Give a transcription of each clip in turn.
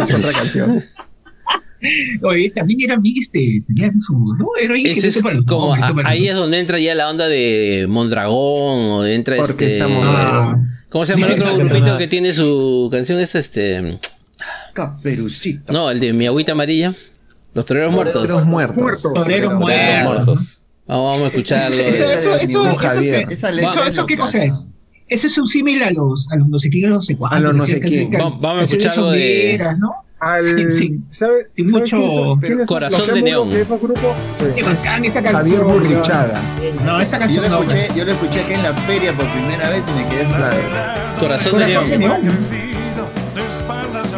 Es otra canción. Oye, también era bien este, tenía su, ¿no? Era Ese que es los como, a- los ahí es donde entra ya la onda de Mondragón o entra este Orquesta Mondragón. ¿Cómo se llama el otro grupito que tiene su canción? Es este Caperucita. no, el de Mi agüita amarilla. Los toreros muertos. Toreros muertos. Muertos. Toreros muertos. Muertos. Vamos, a escucharlo. Eso, eso, eso, ¿qué cosa es? Eso es un símil a los, a los no sé quién, a los no sé cuántos. A los no que sé quién. vamos a escuchar algo de- ¿no? Al, Sí, sí. ¿sabe- Sin sabe mucho son corazón de neón. grupos? Qué bacán esa Javier canción. No, esa Yo canción lo no. escuché, yo lo escuché aquí en la feria por primera vez y me quedé Claro. Corazón de Corazón de. Neón. de espaldas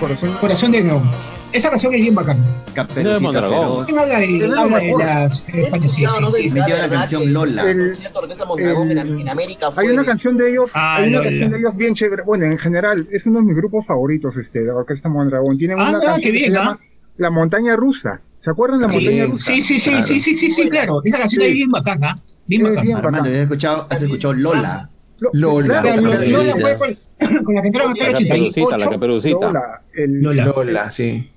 Corazón. Corazón de Neón. Esa canción es bien bacana. Caperucita feroz. Habla de, habla de las fantasías, sí, sí. Me lleva la canción Lola. El- El en, América fue Hay una canción de ellos, Ah, hay una Lola. canción de ellos bien chévere. Bueno, en general, es uno de mis grupos favoritos, este, la Orquesta Mondragón. Tienen Ah, una qué canción bien, que se ¿ah? llama La Montaña Rusa. ¿Se acuerdan de la Montaña Sí, Rusa? sí, sí, sí, sí, sí, sí, sí, claro. Esa canción Sí. es bien bacana. Bien Sí, bacana. bien. ¿has escuchado, has escuchado Lola? Lo- Lola. Lola. Lola fue con, la que entraron hasta el La 88. caperucita, la caperucita. Lola, el, Lola. Lola, sí.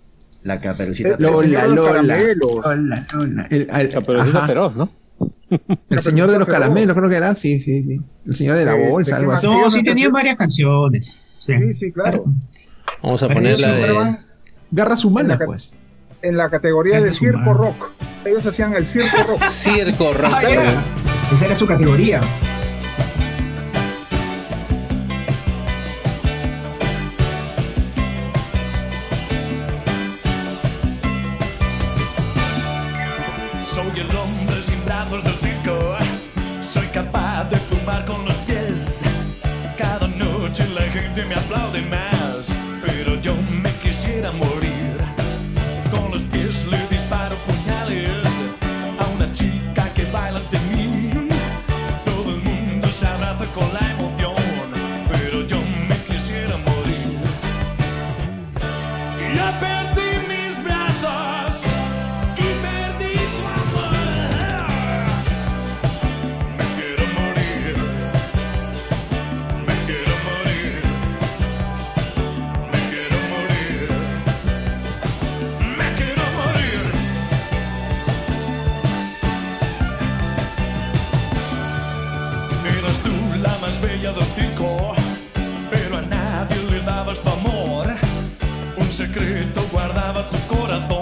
La caperucita el Lola, Lola. Lola, Lola. El, Caperucita ajá. feroz, ¿no? El señor de los caramelos, creo que era. Sí, sí, sí. El señor de la bolsa, ¿qué algo así. No, sí hecho- varias canciones. Sí, Sí, sí, claro. Vamos a poner la de. Garras humanas, pues. En la categoría de circo humana. rock. Ellos hacían el circo rock. Circo Rock. Ah. Esa era su categoría. Secreto guardaba tu corazón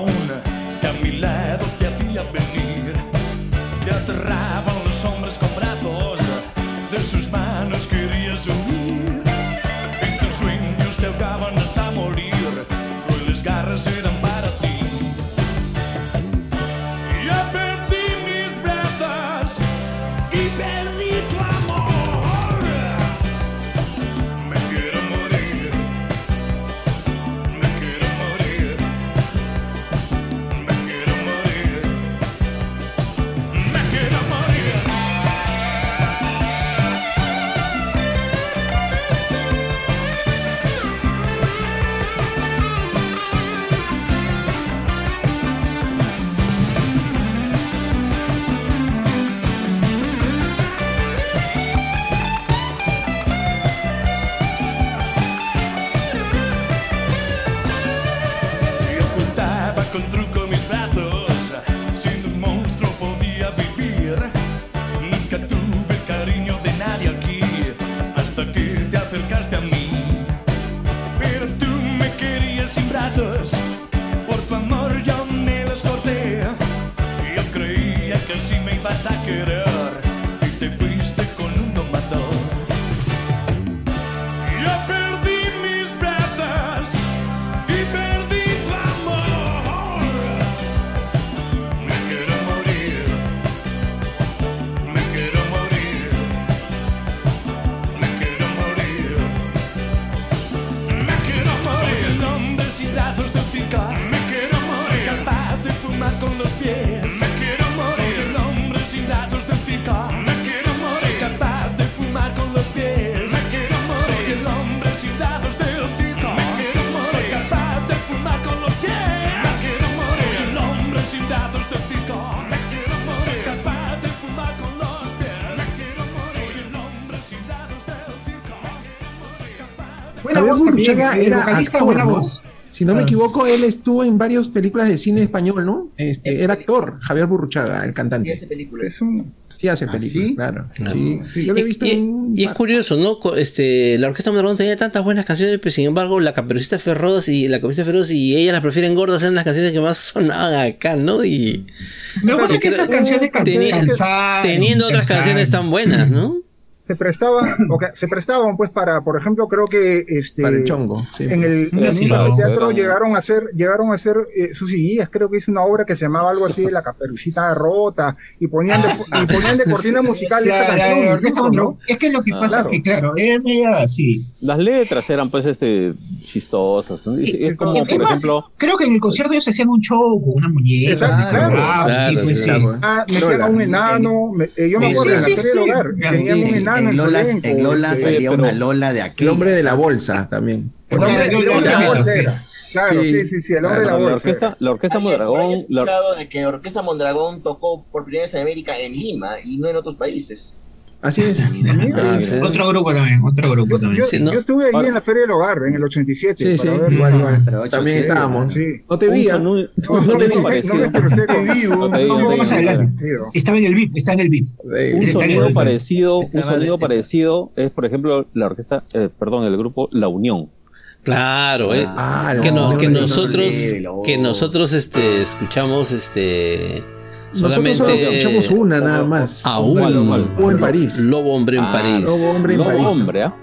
Burruchaga era actor, buena ¿no? voz. Si no me Ah. equivoco, él estuvo en varias películas de cine español, ¿no? Este, era actor, Javier Burruchaga, el y cantante. hace películas. Es un. Sí hace ¿Ah, películas, sí? claro. No. Sí, sí, yo lo he visto y, en... y es curioso, ¿no? Este, la Orquesta Mondragón tenía tantas buenas canciones, pero sin embargo, la Caperucita Feroz y la Caperucita Feroz y ellas las prefieren gordas eran las canciones que más sonaban acá, ¿no? Y Lo que pasa es que esas canciones can- tenía- cansaron, teniendo otras canciones tan buenas, ¿no? Se prestaban, se prestaban pues para, por ejemplo, creo que este Para el chongo, sí. en el, en claro, teatro llegaron a hacer, llegaron a hacer eh, sus guías, creo que hizo una obra que se llamaba algo así de la caperucita rota, y ponían de, y ponían de cortina musical. Es que lo que Ah, pasa claro. que, claro, es media así. Las letras eran pues este chistosas. ¿no? Es, es como, Es por más, ejemplo, creo que en el concierto ellos hacían un show con una muñeca. Claro. Ah, sí, Claro, pues sí. sí. Claro. Ah, un enano, me- eh, yo me acuerdo en la del hogar, un enano en Lola, elenco, en Lola este, salía una Lola de aquí. El hombre de la bolsa también. El hombre de- la bolsa sí. Claro, Sí. sí, sí, sí, el hombre de la la, bolsa. orquesta, la orquesta Mondragón, la- escuchado de que Orquesta Mondragón tocó por primera vez en América en Lima y no en otros países. Así es. Ah, sí. Otro grupo también, otro grupo Yo, también. yo- Sí, ¿no? yo estuve ahí Ahora- en la Feria del Hogar en el 87. Sí, sí, para ver-. Pero ocho, También sí, estábamos. Sí. No te vi, ¿ah? No, no, no te digo, No, no te vamos digo. adelante. Estaba en el VIP, está en el VIP. Eh, Un sonido parecido, un sonido parecido es, por ejemplo, la orquesta, eh, perdón, el grupo La Unión. Claro, eh. Ah, que, no- no, que no, no, nosotros no. que nosotros este escuchamos este Nosotros solamente solo escuchamos una nada más. aún ¿Cuál, cuál? O en París. Lobo hombre en Ah, París Lobo hombre en Lobo París. hombre, ¿ah?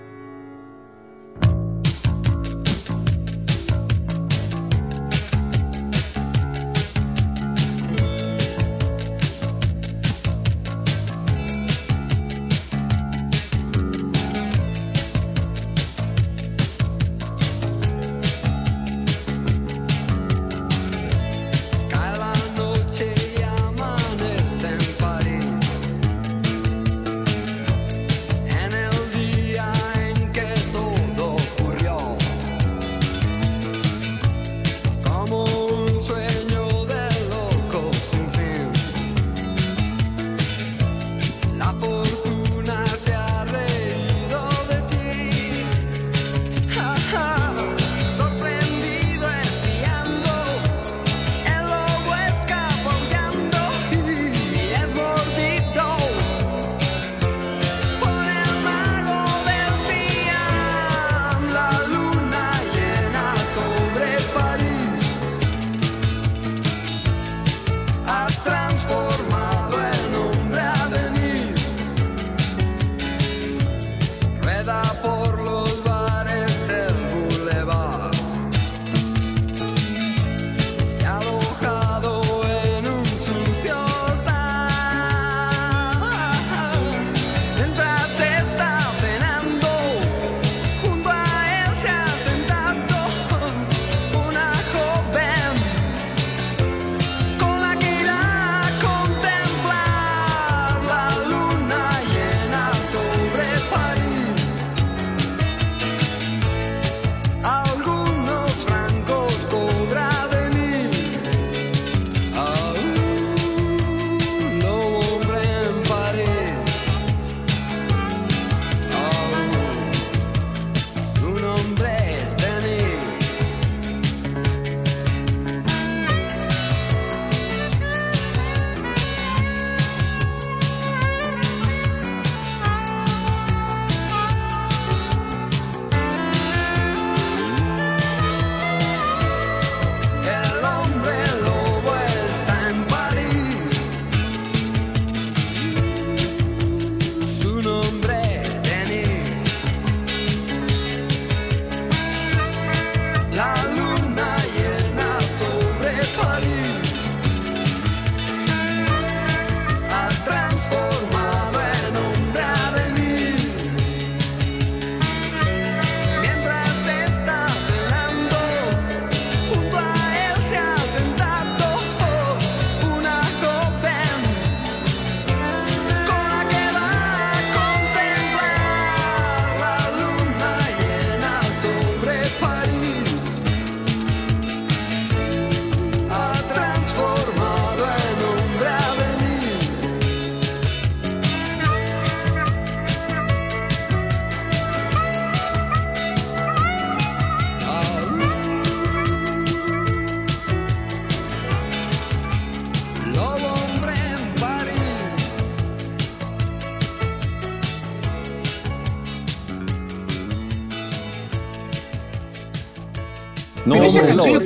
No, Pero esa canción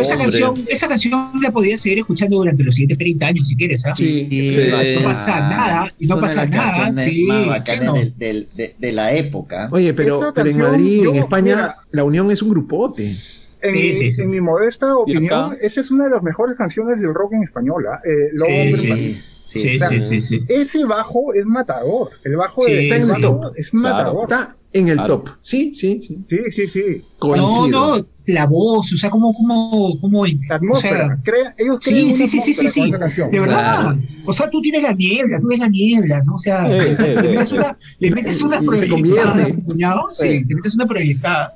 esa canción, esa canción la podías seguir escuchando durante los siguientes 30 años si quieres, ¿ah? Sí. Sí. No pasa nada, y no Son pasa nada, sí, no. del- del- de, de la época. Oye, pero, pero en Madrid, yo, en España, mira, la Unión es un grupote. En, Sí, mi, sí, sí. en mi modesta opinión, esa es una de las mejores canciones del rock en español. ¿ah? Eh, Lobo Sí, Hombre en sí. París. Sí, Sí, sí, sí, sí. Ese bajo es matador. El bajo Sí, de está en el el bajo top. es matador. Está en el Claro. top. Sí, sí, sí. Sí, sí, sí. No, Coincido. no, la voz, o sea, como, como, como, La o atmósfera. sea, crea- ellos Sí, crean una sí, sí, sí, sí, sí. de verdad. Claro. O sea, tú tienes la niebla, tú ves la niebla, ¿no? O sea, Eh, eh, le metes una, le metes una se proyectada, cuñado, sí, Sí. le metes una proyectada.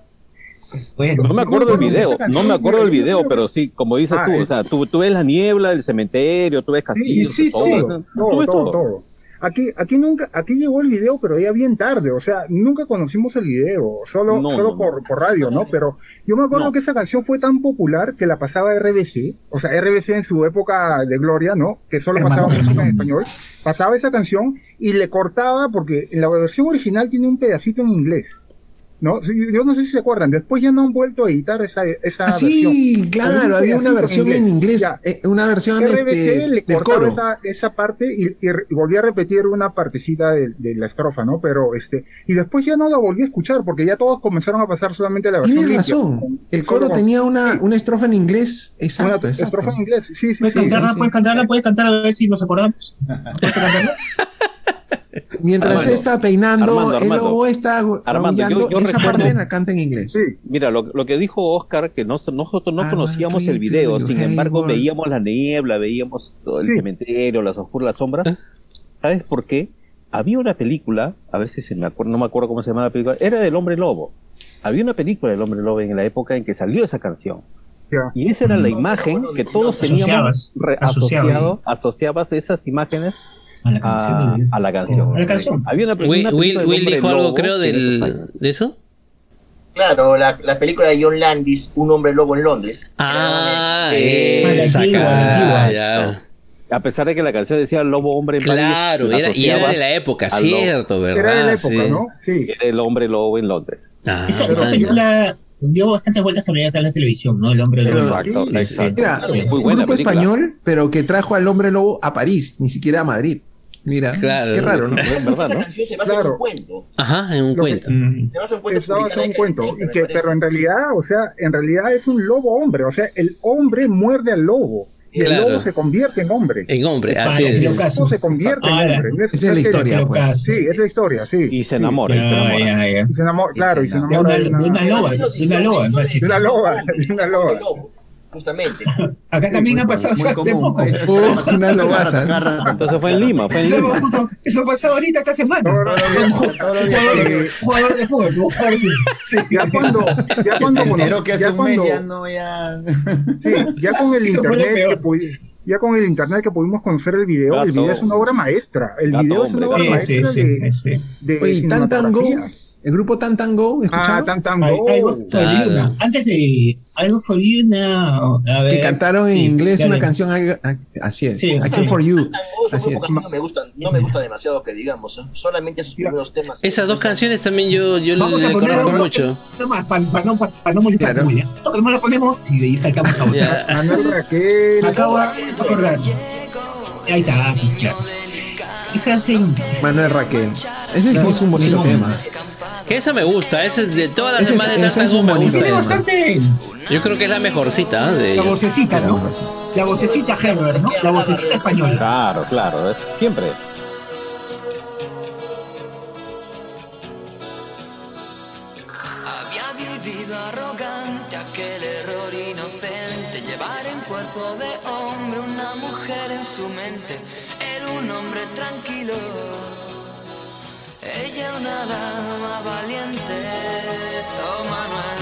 Bueno, No me acuerdo del video, no me acuerdo del video, pero sí, como dices Ah, tú, o sea, tú, tú ves la niebla, el cementerio, tú ves castillos, sí, todo, sí. todo, todo, todo. Aquí, aquí nunca, aquí llegó el video, pero ya bien tarde, o sea, nunca conocimos el video, solo, No, solo no, por, por radio, ¿no? Pero yo me acuerdo No. que esa canción fue tan popular que la pasaba RBC, o sea, RBC en su época de gloria, ¿no? Que solo Hermano, pasaba música en español, pasaba esa canción y le cortaba, porque en la versión original tiene un pedacito en inglés, ¿no? Sí, Yo no sé si se acuerdan, después ya no han vuelto a editar esa, esa Ah, versión. sí, claro, Había un había una versión en inglés, Ya. eh, una versión RBC este, le del coro. esa, esa parte y, y volví a repetir una partecita de, de la estrofa, ¿no? Pero este, y después ya no la volví a escuchar porque ya todos comenzaron a pasar solamente la versión Tienes razón, con- el coro con tenía una, una estrofa en inglés, una exacto, exacto. estrofa en inglés. Sí, sí, ¿Puedes sí. cantarla? sí. ¿Puedes cantarla? ¿Puedes cantar a ver si nos acordamos? ¿Puedes cantarla? Mientras Armando, se está peinando, Armando, el Armando. lobo está Armando, yo- yo esa recuerdo- parte la canta en inglés. Sí, Mira, lo, lo que dijo Oscar, que no- nosotros no Ah, conocíamos el video, sin embargo veíamos la niebla, veíamos todo el Sí. cementerio, las oscuras, las sombras. ¿Sabes por qué? Había una película, a ver si se me acuerda, no me acuerdo cómo se llama la película, era del hombre lobo. Había una película del hombre lobo en la época en que salió esa canción. Y esa era la imagen que todos teníamos Asociabas, re- asociaba asociado, asociabas esas imágenes A la canción. a, del- a la canción. A la canción. Había una, Will, una Will, dijo algo, creo, del, de eso. Claro, la, la película de John Landis, Un hombre lobo en Londres. Ah, Eh, esa cara, antigua. ya. A pesar de que la canción decía lobo hombre en París, Claro, la era, y era de la época, cierto, ¿verdad? Era de la época, Sí. ¿no? Sí. Era el hombre lobo en Londres. Ah, Esa, película dio bastantes vueltas también acá en la televisión, ¿no? El hombre lobo. Exacto, exacto. Mira, Claro, muy un grupo película. español, pero que trajo al hombre lobo a París, ni siquiera a Madrid. Mira, Claro. qué raro, ¿no? Es verdad, Esa ¿no? canción se basa en Claro. un cuento. Ajá, en un Lo que- cuento. Mm. Se basa en un cuento. Un en y que, pero en realidad, o sea, en realidad es un lobo hombre, o sea, el hombre muerde al lobo y el Claro. lobo se convierte en hombre. En hombre, así que es. El caso. lobo se convierte Ah, en hombre. No esa es la que- historia, pues. caso. Sí, es la historia, sí. Y se Sí. enamora, y se Ya, enamora. Y se enamora, claro, y se enamora de una loba, de una loba, de una loba, de una loba. Justamente. Acá también ha pasado Muy común. una lobaza. Entonces fue en Lima, fue en Eso, Lima. eso pasó ahorita esta semana. Jugador, de fútbol. Ya cuando, ya cuando, que hace ya un mes ya no, ya... sí, ya con el internet ya con el internet que pudimos conocer el video, el video es una obra maestra. El Gato video es una obra Sí, sí, maestra sí, de, sí, sí. de Go, el grupo Tan Tan Go, Ah, ¿escucharon? Tan Tan Ay- Go. Algo for Claro. you now. Antes de algo for you now. A ver, que cantaron en sí, inglés una canción, ah, así es, Sí, I sí. For You. Tango, Así grupo es. no me gusta, no me gusta demasiado que digamos, ¿eh? solamente sus primeros temas. Esas dos canciones también yo, yo Vamos a le poner conozco algo- mucho. No más, para no, pa- pa no molestar Claro. muy bien. No lo ponemos y de ahí sacamos a. Ya. Manuel Raquel. Acabo de acordar. Ahí está, claro. Esa es en- Manuel Raquel. Ese sí es un bonito Sí. tema. Que esa me gusta, esa es de todas las Ese demás de es Tan Go un me gusta Tiene bastante. Yo creo que es la mejorcita ¿eh? de La vocecita, ¿no? La vocecita Herbert, ¿no? La vocecita española. Claro, claro, siempre. Había vivido arrogante aquel error inocente, llevar en cuerpo de hombre una mujer en su mente. Era un hombre tranquilo, ella una dama valiente. Oh, Manuel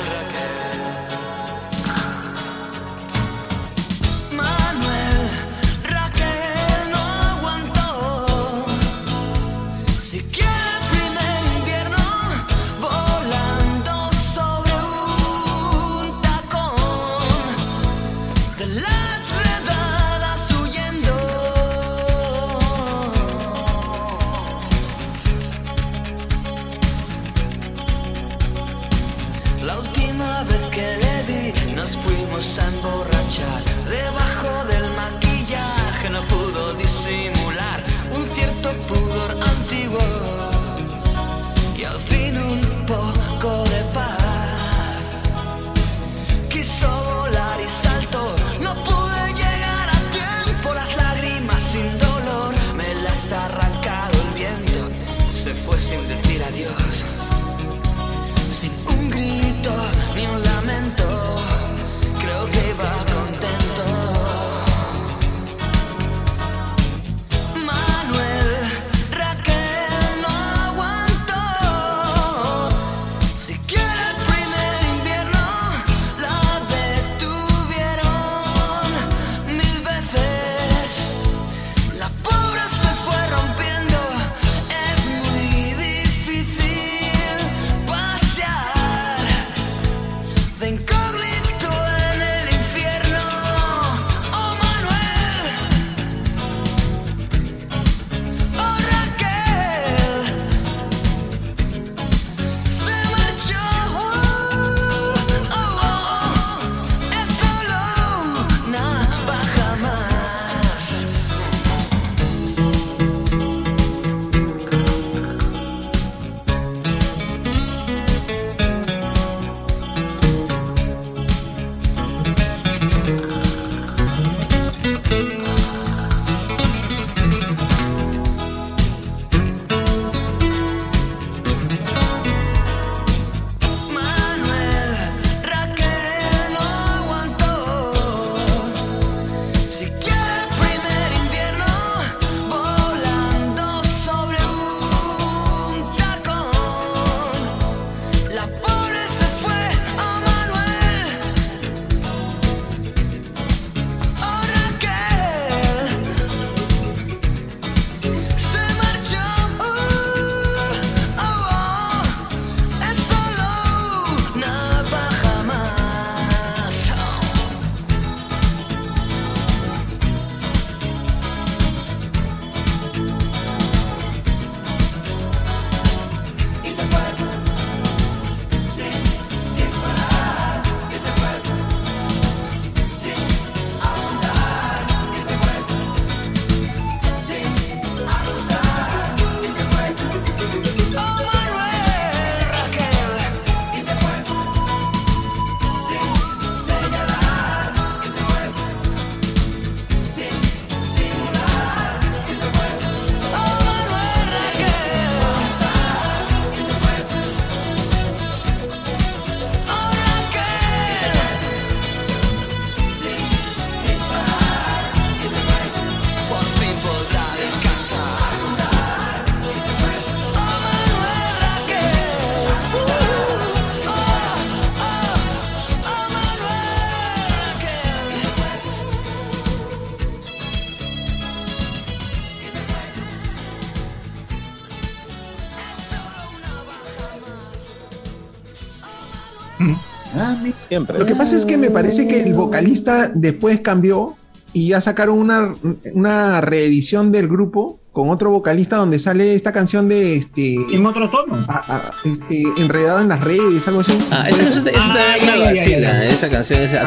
Lo que pasa es que me parece que el vocalista después cambió y ya sacaron una, una reedición del grupo con otro vocalista donde sale esta canción de este. En otro tono. A, este, enredado en las redes, algo así. Ah, esa canción. Esa ah, canción es en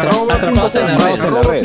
la red.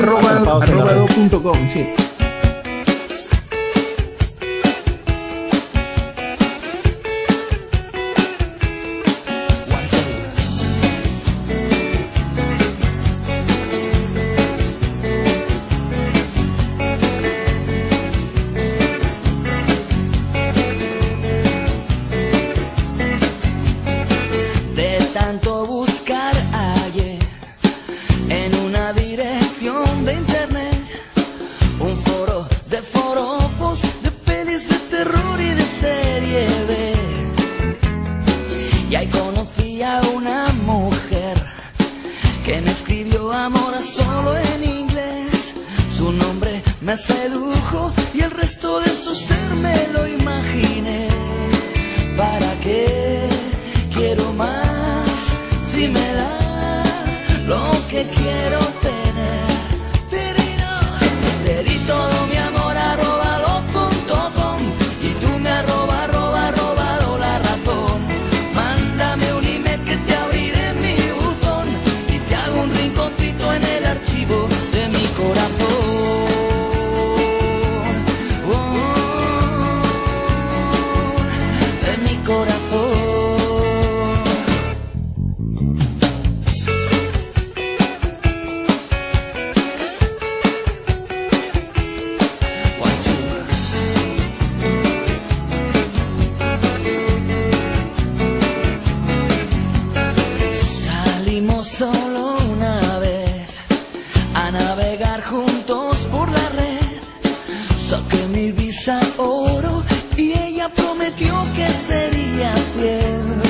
Prometió que sería fiel.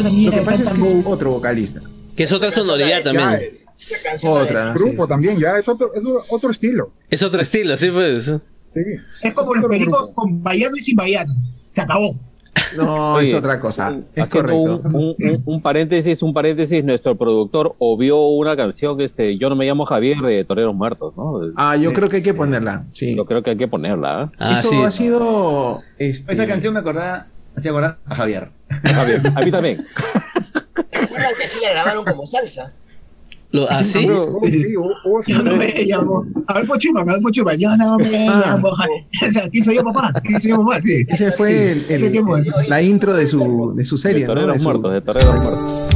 Eso también Lo que pasa es que es otro vocalista. Que es otra sonoridad también. Otra. grupo también, ya es otro, es otro estilo. Es otro estilo, sí, pues. Sí. Es como los pericos con vallano y sin vallano. Se acabó. No, Oye, es otra cosa. Es correcto. un, un- un- paréntesis, un paréntesis, nuestro productor obvió una canción, este, Yo no me llamo Javier de Toreros Muertos, ¿no? Ah, yo creo que hay que ponerla. Sí. Yo creo que hay que ponerla, ¿ah? Ah, Eso sí. ha sido. Este, Esa canción me acordaba, hacía acordar a Javier. Javier, a mí también. ¿Recuerdan que aquí la grabaron como salsa? Lo, ¿Ah, sí? Yo no me llamo. Adolfo Chuman. Yo no me Ah. llamo. O sea, ¿quién soy yo, papá? ¿Quién soy yo, papá? Sí. Ese fue el- el- tiempo. la intro de su, de su De serie. ¿no? Toreros De su- Muertos, de Toreros Muertos.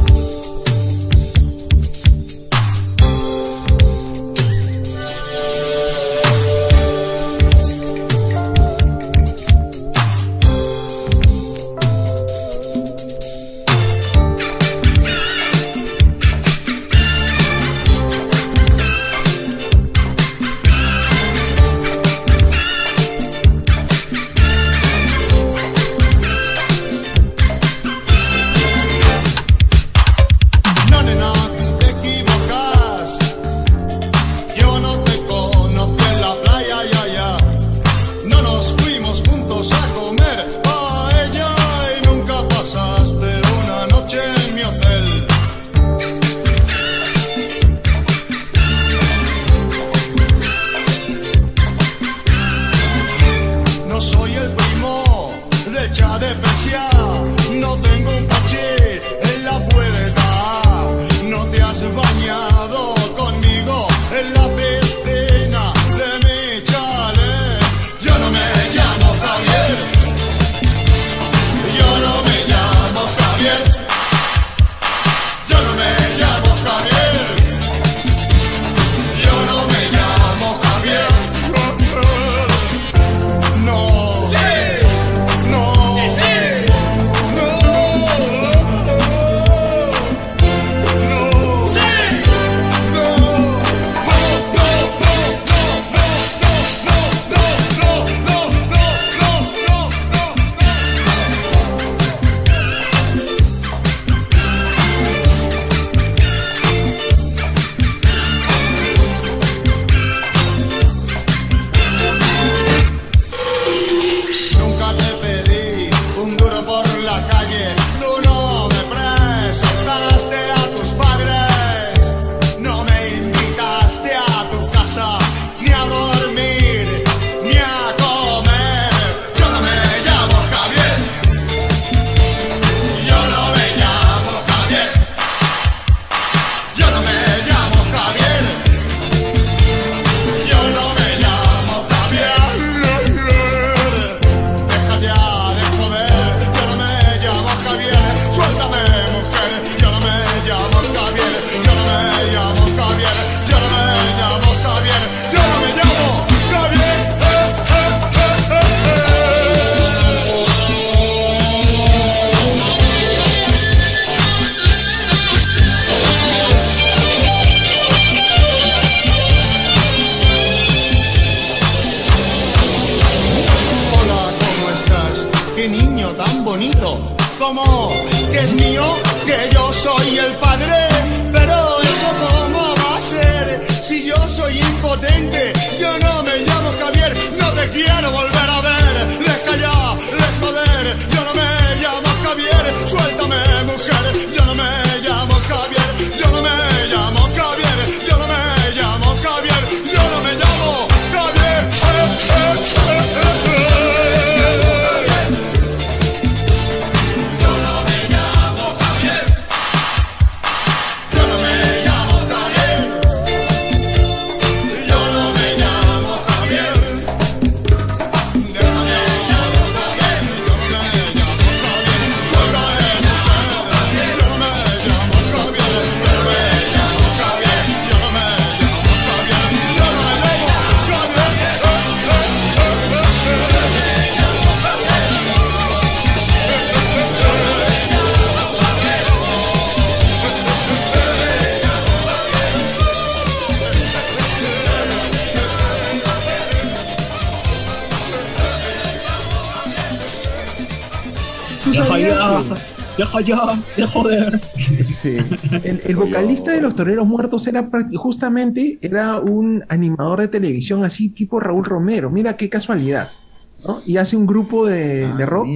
Joder. Sí. El, el vocalista de los Toreros Muertos era justamente era un animador de televisión así tipo Raúl Romero. Mira qué casualidad. ¿no? Y hace un grupo de, de rock,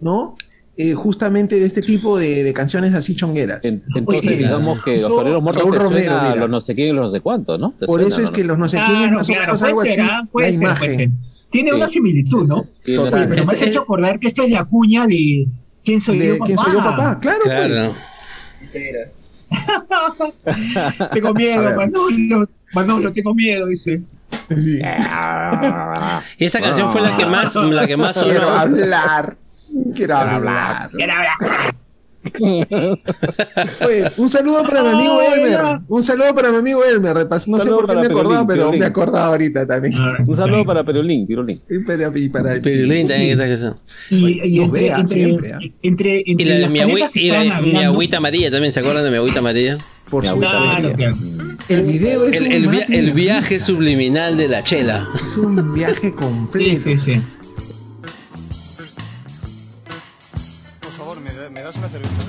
¿no? Eh, justamente de este tipo de, de canciones así chongueras. Entonces, Oye, digamos que los toreros muertos Raúl Romero, suena los no sé quién y los no sé cuántos, ¿no? ¿Te Por suena, eso es no? que los no sé quién es Claro, más o menos puede algo ser, así. ah, puede la ser, imagen. puede ser. Tiene Sí. una similitud, ¿no? Sí, Total. Pero me has Este- hecho acordar que esta es la cuña de ¿Quién soy De yo, papá? ¿Quién soy yo, papá? Claro, Claro. Era. Tengo miedo. Manolo. Manolo, tengo miedo, dice. pues. Sí. Y esta canción fue la que más, la que más Quiero sonó. hablar. Quiero hablar. Quiero hablar. Oye, un saludo para mi amigo Elmer. ya. Un saludo para mi amigo Elmer. No sé por qué me acordaba, pero Perolín. me acordaba ahorita también. Un saludo para Perolín, Pirolín. Y para, y para el Pirulín también. Y, entre, ¿ah? Y la mi, que y la agüita amarilla también, ¿se acuerdan de mi agüita amarilla? Por Mi su agüita Claro, amarilla. claro. El video es El, un el via- el viaje subliminal de la chela. Es un viaje completo. Sí, sí, sí. Una cerveza?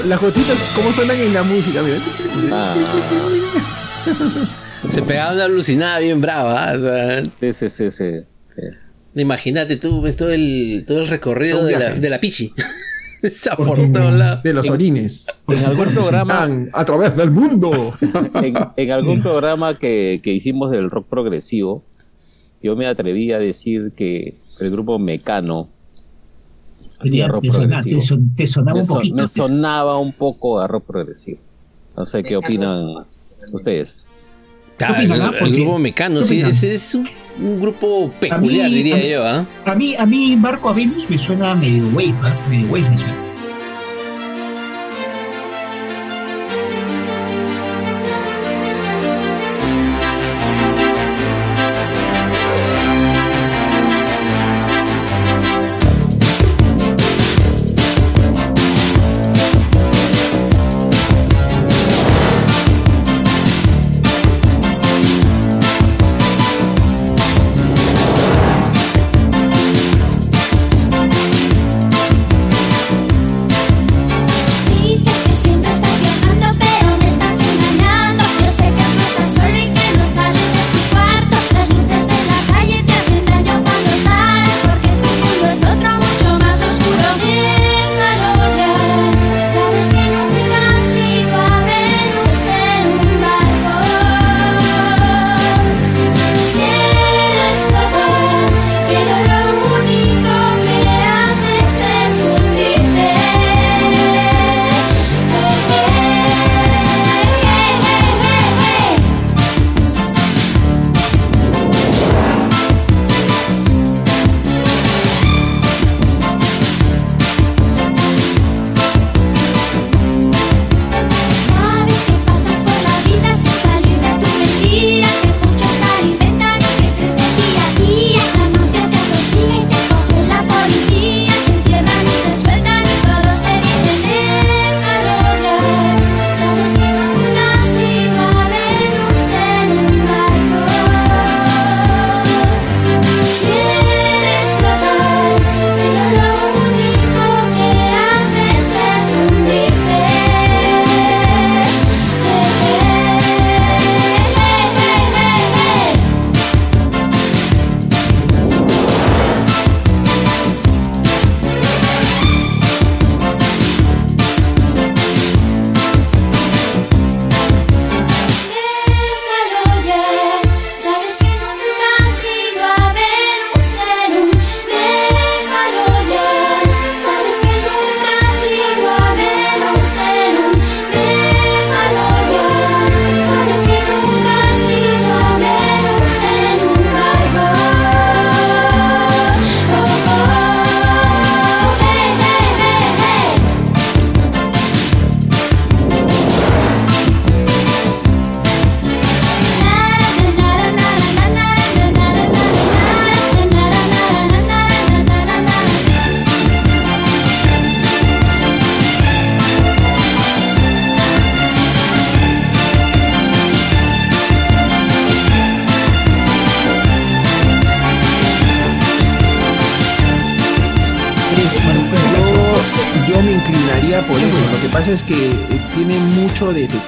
Pero las gotitas, ¿cómo suenan en la música? Mira. Ah. Se pegaba una alucinada bien brava. ¿ah? O sea, Sí, sí, sí, sí. sí. imagínate tú, ves todo el, todo el recorrido de la, viaje. de la Pichi. Está por todos lados. De los orines. En algún programa, a través del mundo. en, en algún programa que, que hicimos del rock progresivo, yo me atreví a decir que el grupo Mecano hacía Tenía- rock te, sona- progresivo. te son- te sonaba me, un son- poquito. me sonaba un poco a rock progresivo. No sé qué opinan ustedes. Claro, ¿Qué opinan, el, el grupo Mecano, ¿qué sí, ese es un, un grupo peculiar, A mí- diría a mí- yo. ¿ah? A mí, a mí Marco a Venus me suena medio wave, ¿ah? medio wave me suena.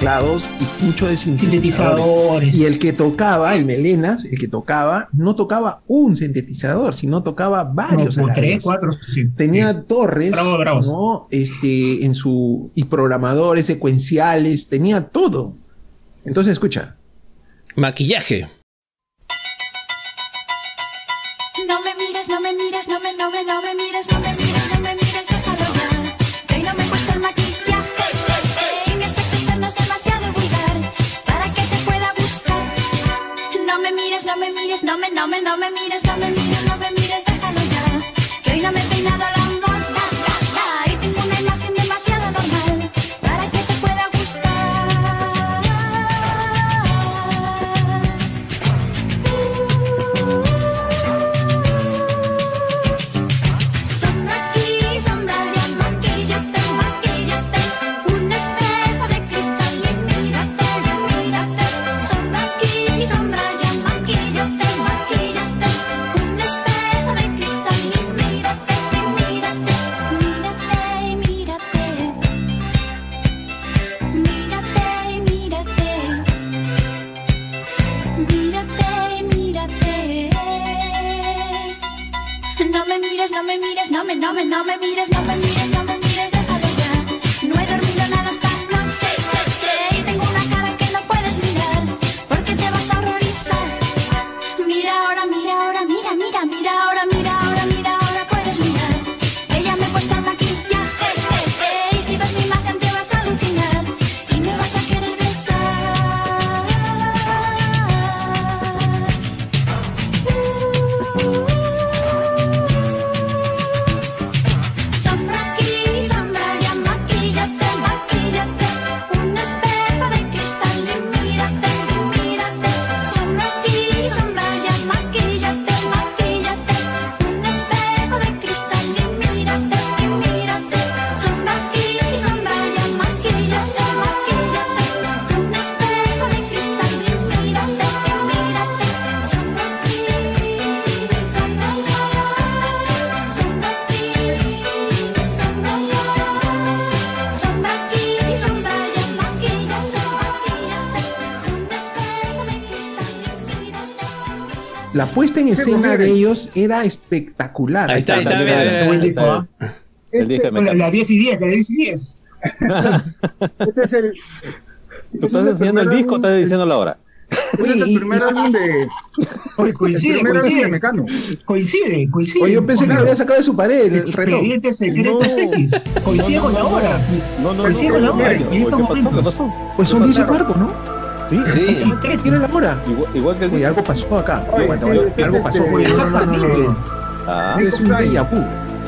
Teclados y mucho de sintetizadores. Sintetizadores. Y el que tocaba, el Melenas, el que tocaba, no tocaba un sintetizador, sino tocaba varios. Como a la tres, vez. cuatro, sí. Tenía torres, Bravo, bravos. ¿no? Este, en su, y programadores secuenciales, tenía todo. Entonces, escucha. Maquillaje. Puesta en escena de ellos era espectacular. Ahí está, ahí está, mira, está, mira, ¿ah? La, Mecano. la 10 y 10, la 10 y 10. Este es el. ¿Tú estás enseñando el disco o estás diciendo la hora? Este es el primer álbum de. Oye, coincide, coincide. Mecano. Coincide, coincide. Oye, yo pensé que lo había sacado de su pared, el reloj. Expedientes secretos No. X. Coincide No, con la hora. No, no, Coincide no. con la hora. no, En estos ¿Qué pasó? ¿Qué momentos. pasó? Pues son 10 y cuarto, ¿no? Sí, Sí. Sí, tres. Tiene la hora. Igual, igual que el Oye, algo pasó acá. Oye, Aguanta. Algo pasó. No, no, no, no, Exactamente. no. Ah, Es un déjà vu.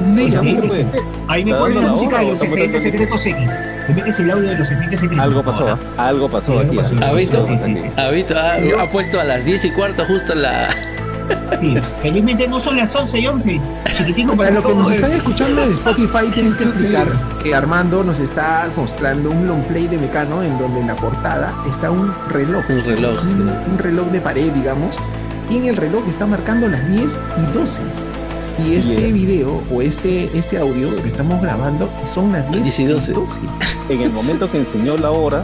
Un déjà vu. Ahí me pones la música de los expedientes secretos X. Me metes el audio de los expedientes secretos. algo pasó, algo pasó aquí. algo pasó. ¿Ha visto? Sí, sí, sí. Ha visto, ha, ha puesto a las 10 y cuarto justo la. Sí. Felizmente no son las 11 y 11. Chiquitico Para para los que nos están escuchando en Spotify, tienen que explicar que Armando nos está mostrando un long play de Mecano en donde en la portada está un reloj. Un reloj, sí. Un, un reloj de pared, digamos. Y en el reloj está marcando las 10 y 12. Y este Bien. video o este, este audio lo estamos grabando son las 10 10 y y 12. 12. En el momento que enseñó la hora,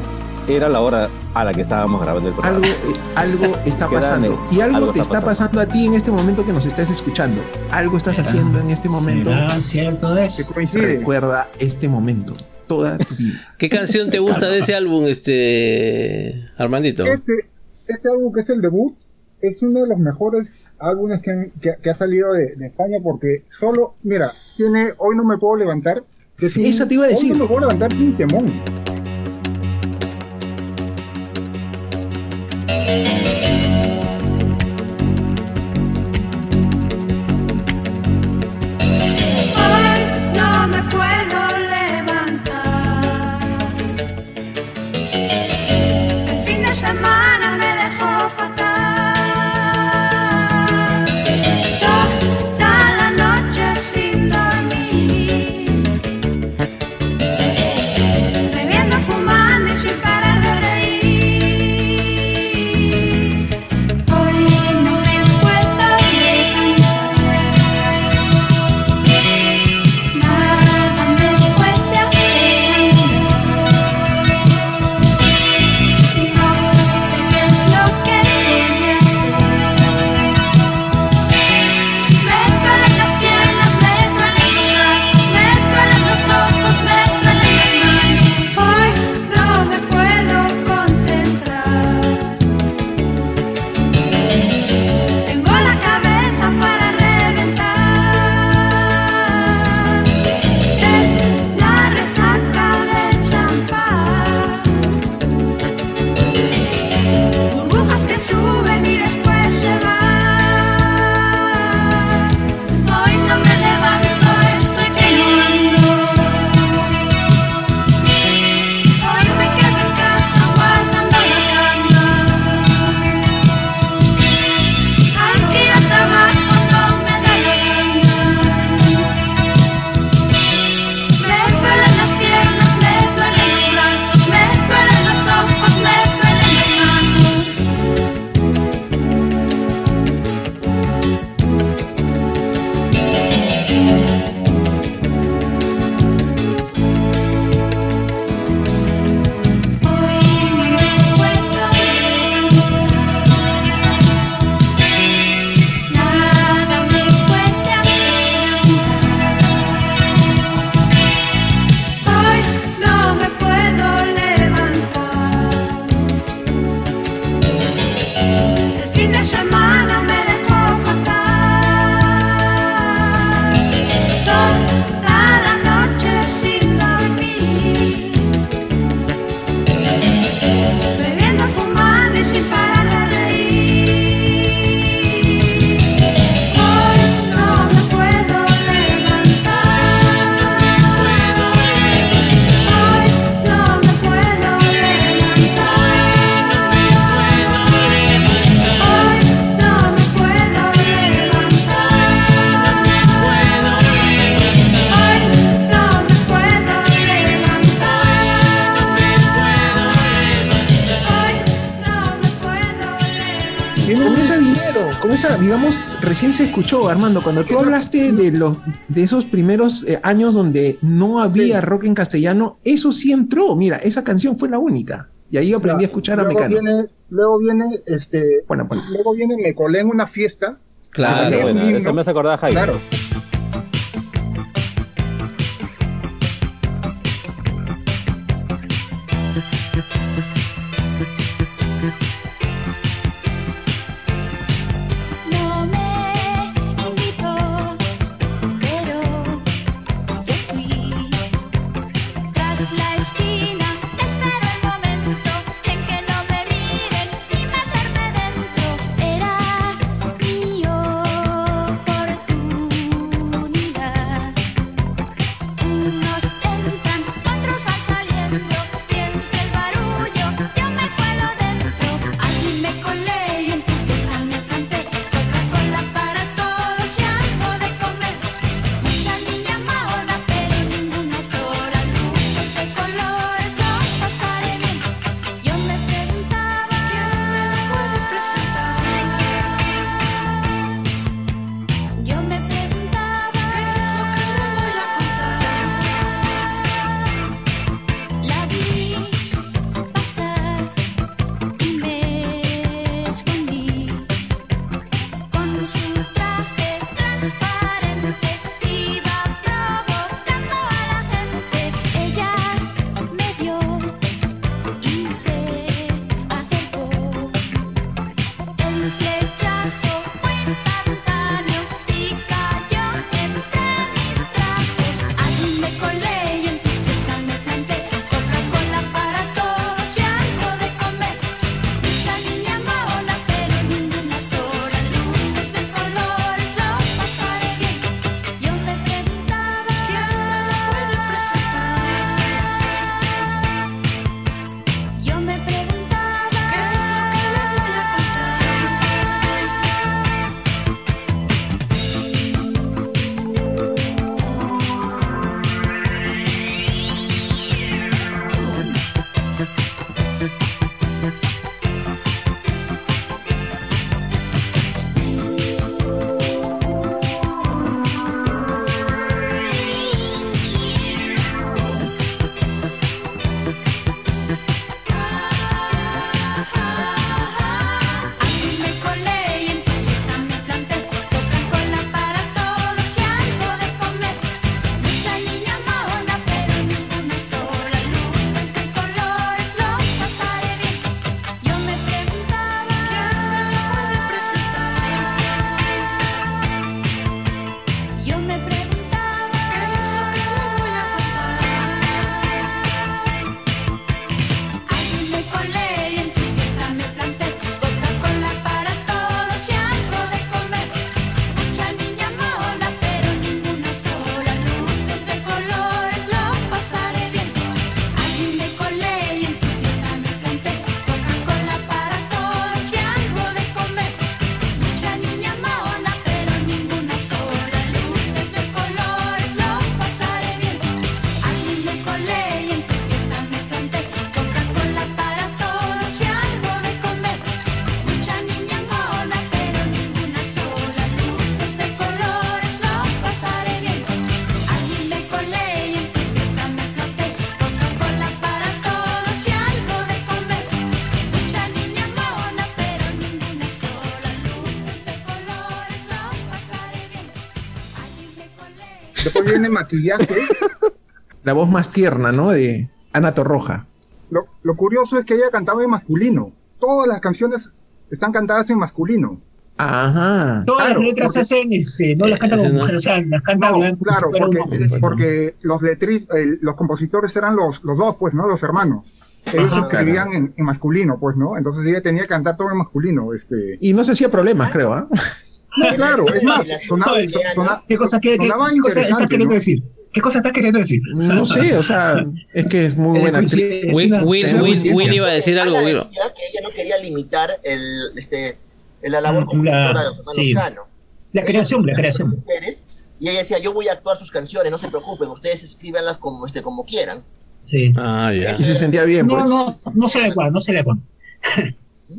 era la hora a la que estábamos grabando el programa. Algo, eh, algo está pasando. Y algo, algo te está está pasando a ti en este momento que nos estás escuchando. Algo estás haciendo en este momento. ¿Será cierto Que coincide. Recuerda este momento. Toda tu vida. ¿Qué canción te gusta de ese álbum, este. Armandito? Este, este álbum que es el debut es uno de los mejores álbumes que, han- que- que ha salido de, de España porque solo, mira, tiene Hoy no me puedo levantar. que sin- Esa te iba a decir. Hoy no me puedo levantar sin temón. Hoy recién se escuchó, Armando, cuando tú hablaste de los de esos primeros eh, años donde no había rock en castellano, eso sí entró. Mira, esa canción fue la única. Y ahí aprendí a escuchar a luego Mecano. Viene, luego viene, este, Bueno, bueno. luego viene Me colé en una fiesta. Claro, un bueno, himno. eso me hace acordar a Jaime. Claro. Maquillaje. La voz más tierna, ¿no? De Ana Torroja. Lo, lo curioso es que ella cantaba en masculino. Todas las canciones están cantadas en masculino. Ajá. Todas Claro, las letras porque- hacen, este, no las cantan Ese como no. mujer, o sea, las cantan No, como si claro, porque, los letri- eh, los compositores eran los, los dos, pues, ¿no? Los hermanos. Ellos Ajá. escribían en, en masculino, pues, ¿no? Entonces ella tenía que cantar todo en masculino. Este. Y no se hacía problemas, creo, ¿ah? claro, es más, sonaba, Joder, sonaba- ¿Qué cosa, qué, qué- sonaba qué cosa estás queriendo ¿no? decir? ¿Qué cosa estás queriendo decir? No sé, o sea, es que es muy Eh, buena actriz. Will, Will, iba a decir algo, Ana Will. decía que ella no quería limitar el, este, la labor Mm, la- de los hermanos sí. Cano. La creación, la creación. Mujeres, y ella decía, yo voy a actuar sus canciones, no se preocupen, ustedes escríbanlas como, este, como quieran. Sí. Ah, ya. Y se sentía bien, No, pues. no, no se le acuerda, no se le acuerda.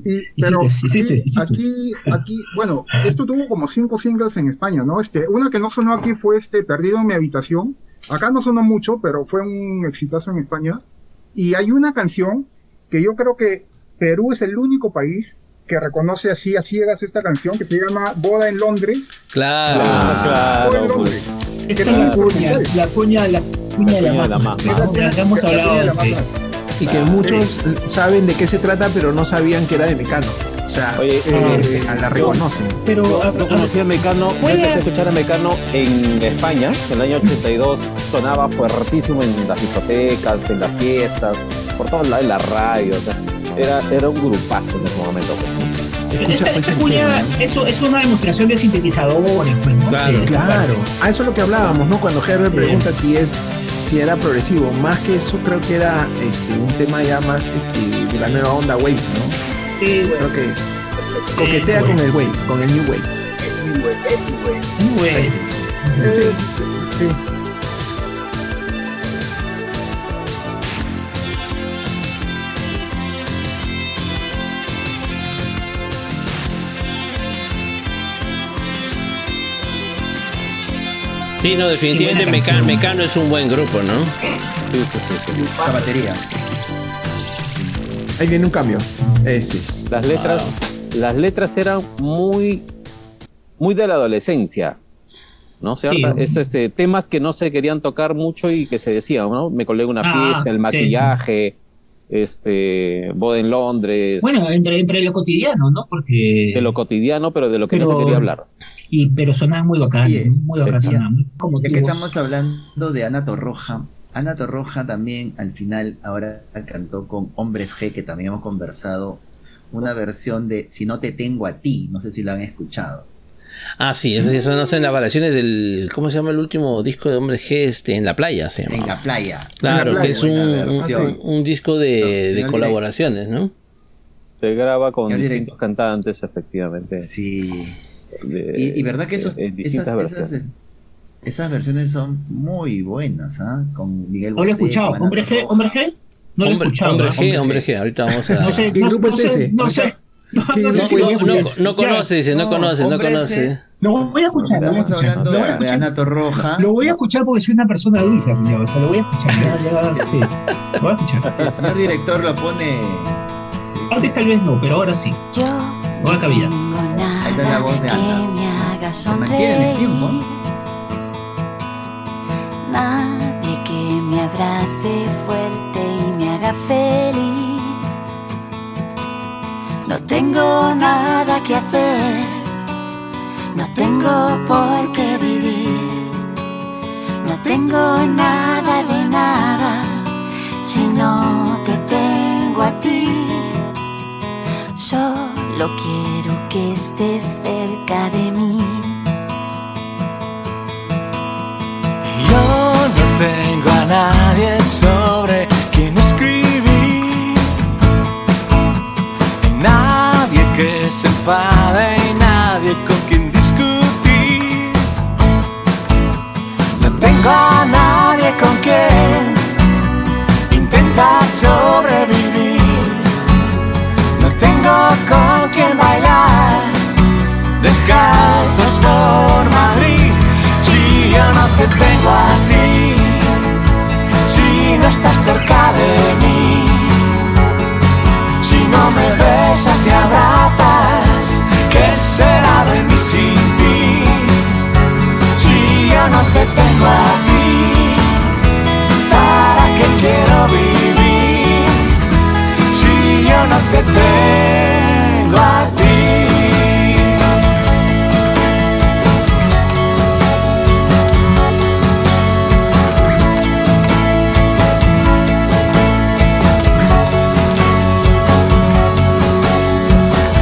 Y- pero Hiciste, hiciste, aquí- hiciste. aquí, aquí, bueno, esto tuvo como cinco singles en España, ¿no? Este, una que no sonó aquí fue este Perdido en mi habitación. Acá no sonó mucho, pero fue un exitazo en España. Y hay una canción que yo creo que Perú es el único país que reconoce así a ciegas esta canción que se llama Boda en Londres. Claro. Boda en Londres. Esa es la un cuña, la cuña, la cuña de la cuña de la mamá. ¿no? Ya, ya hemos hablado de eso. Y que muchos saben de qué se trata, pero no sabían que era de Mecano. O sea, Oye, eh, eh, la reconocen. Pero, Yo, a- yo a- conocí a Mecano, yo ¿Puede- empecé a escuchar a Mecano en España, en el año 82, sonaba fuertísimo en las discotecas, en las fiestas, por todos lados, en la radio, o sea, era, era un grupazo en ese momento. pues. Escucha, esta, pues, es una demostración de sintetizadores, pues, ¿no? Claro, Sí, Claro, a eso es lo que hablábamos, ¿no? Cuando Herbert pregunta si es si era progresivo, más que eso creo que era este un tema ya más este de la nueva onda wave, ¿no? Sí, bueno. Creo que coquetea con el wave, con el new wave. Bueno, es muy bueno. Muy bueno. Eh, sí. Sí, no, definitivamente Mecano, es un buen grupo, ¿no? Sí, sí, sí, sí. La batería. Ahí viene un cambio. Ese es. Las letras, las letras eran muy, muy de la adolescencia. ¿No? ¿Cierto? Sí. Es, este, temas que no se querían tocar mucho y que se decían, ¿no? Me colé en una Ah, fiesta, el sí, maquillaje, este, boda en Londres, Bueno, entre, entre lo cotidiano, ¿no? Porque. de lo cotidiano, pero de lo que no Pero- se quería hablar. Y, pero sonaban muy bacán, muy bacán ya- sonaban, muy que estamos hablando de Ana Torroja, Ana Torroja también al final ahora cantó con Hombres G, que también hemos conversado, una versión de Si no te tengo a ti, no sé si la han escuchado. Ah, sí, eso, eso no sé, en las variaciones del. ¿Cómo se llama el último disco de Hombres G? Este, en la playa se llama. En la playa. Claro, que es un, disco de, No, de colaboraciones, ¿no? Se graba con distintos cantantes, efectivamente. Sí. De- Y, y verdad que esos, distintas esas, versiones. esas, esas versiones son muy buenas, ¿ah? Con Miguel No lo he escuchado. ¿Hombre G? ¿Hombre G? No lo he hombre, escuchado. hombre ¿ah? G, hombre G. Ahorita vamos a. No sé, ¿Qué no, grupo no es sé, ese? No sé. No, ¿Qué no sé si no, conoce, dice, no, No, conoce, no conoce. Lo voy a escuchar. lo voy a Estamos escuchar, hablando de, de escuchar. Ana Torroja. Lo voy a escuchar porque soy una persona adulta, cuñado. O sea, lo voy a escuchar. Ya, ya, sí. Lo voy a escuchar. Si el señor director lo pone. Antes tal vez no, pero ahora sí. Yo Buena Ahí está la voz de que Ana. me haga Se mantiene en el tiempo. sonreír. Nadie que me abrace fuerte y me haga feliz. No tengo nada que hacer, no tengo por qué vivir. No tengo nada de nada si no te tengo a ti. Solo quiero que estés cerca de mí. Yo no tengo a nadie sobre quien escribir. Nadie que se enfade y nadie con quien discutir. No tengo a nadie con quien con quien bailar. Descalzos por Madrid, si yo no te tengo a ti, si no estás cerca de mí, si no me besas ni abrazas, ¿qué será de mí sin ti? Si yo no te tengo a ti, ¿para qué quiero vivir? Si yo no te tengo a ti.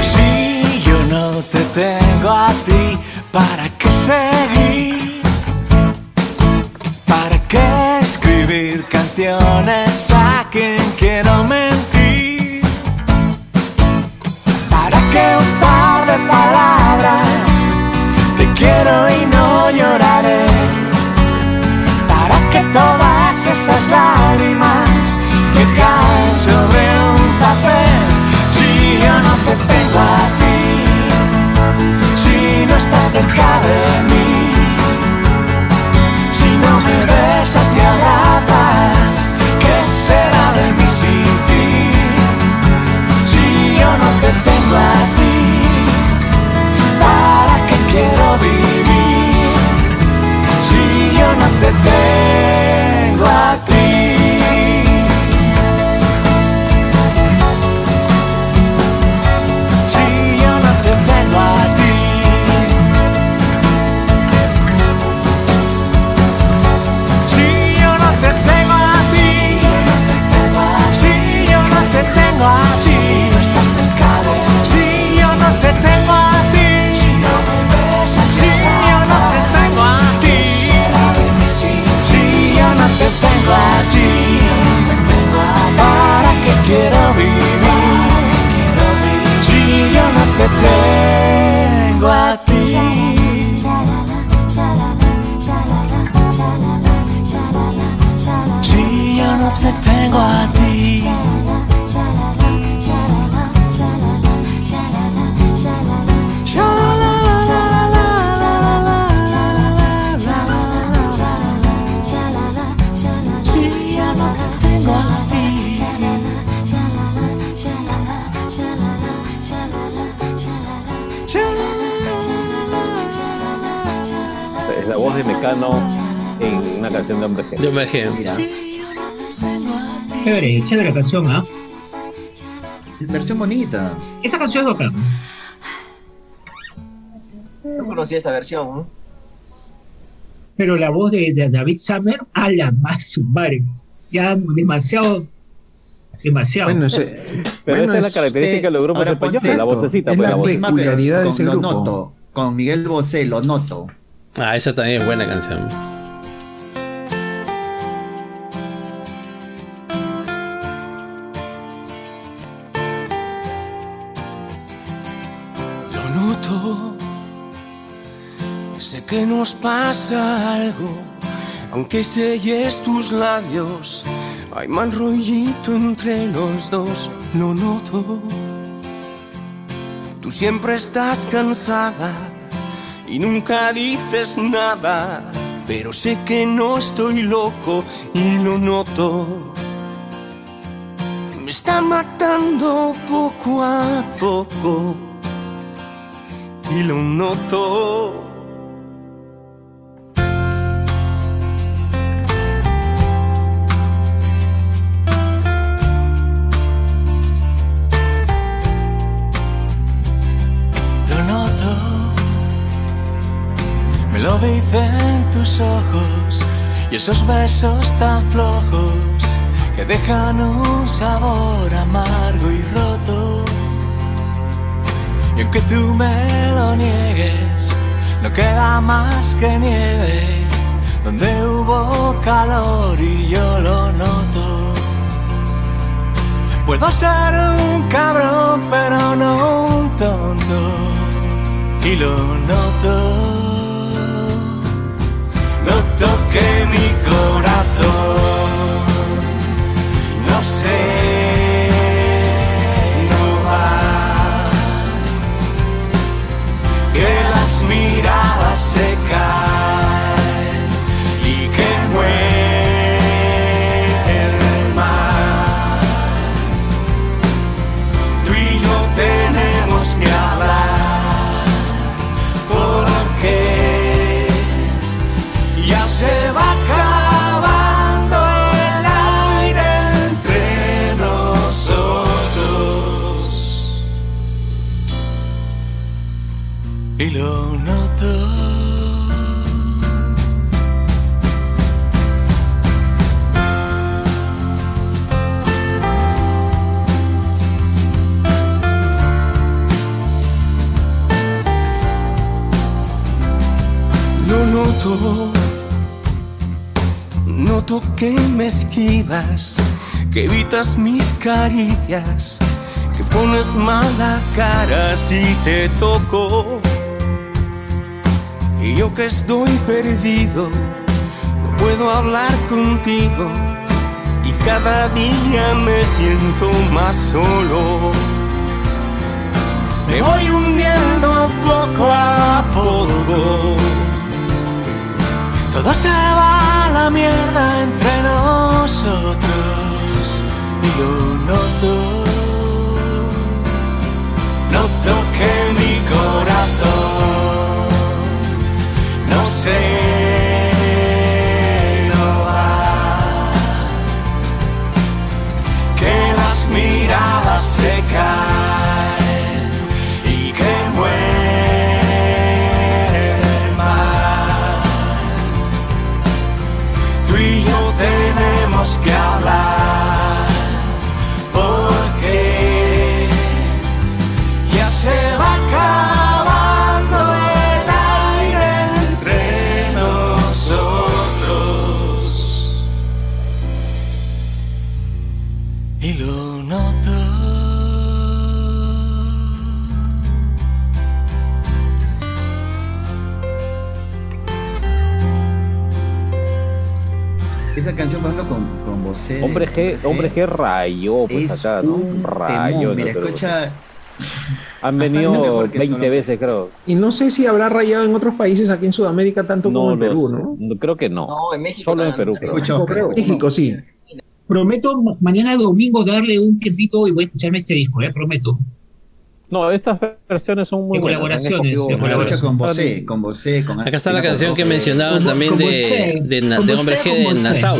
Si yo no te tengo a ti, ¿para qué? todas esas lágrimas que caen sobre un papel si yo no te tengo a ti, si no estás cerca de mí. with me. G. Mira, Chévere, chévere la canción, ¿ah? versión bonita. Esa canción es bacán. No conocía esta versión. ¿no? Pero la voz de, de David Summer, a la más madre. Ya demasiado. Demasiado. Bueno, ese- Pero bueno, esa es la característica de los grupos españoles, la vocecita, Es pues la la voz. de ese Con grupo. Lo noto, con Miguel Bosé, lo noto. Ah, esa también es buena canción. Que nos pasa algo, aunque selles tus labios. Hay mal rollito entre los dos, lo noto. Tú siempre estás cansada y nunca dices nada, pero sé que no estoy loco y lo noto. Me está matando poco a poco y lo noto. Me lo dicen tus ojos y esos besos tan flojos que dejan un sabor amargo y roto. Y aunque tú me lo niegues, no queda más que nieve donde hubo calor y yo lo noto. Puedo ser un cabrón, pero no un tonto. Y lo noto. Que mi corazón no sé. No va. Que las miradas se que me esquivas, que evitas mis caricias, que pones mala cara si te toco. Y yo que estoy perdido, no puedo hablar contigo, y cada día me siento más solo. Me voy hundiendo poco a poco. Todo se va la mierda entre nosotros y lo noto. Noto que mi corazón no se no. Que las miradas se Hombre, que rayó, pues acá, ¿no? Un rayo. Mira, escucha. Han venido 20 veces, creo. Y no sé si habrá rayado en otros países aquí en Sudamérica tanto como en Perú, ¿no? ¿no? Creo que no. No, en México. Solo en Perú, creo. Escucho. México, sí. Prometo mañana domingo darle un tiempito y voy a escucharme este disco, ¿eh? Prometo. No, estas versiones son muy buenas. Colaboraciones, colaboraciones. Con Bosé, con Bosé, con Acá está la canción que mencionaban también de, de, Hombre G de Nassau.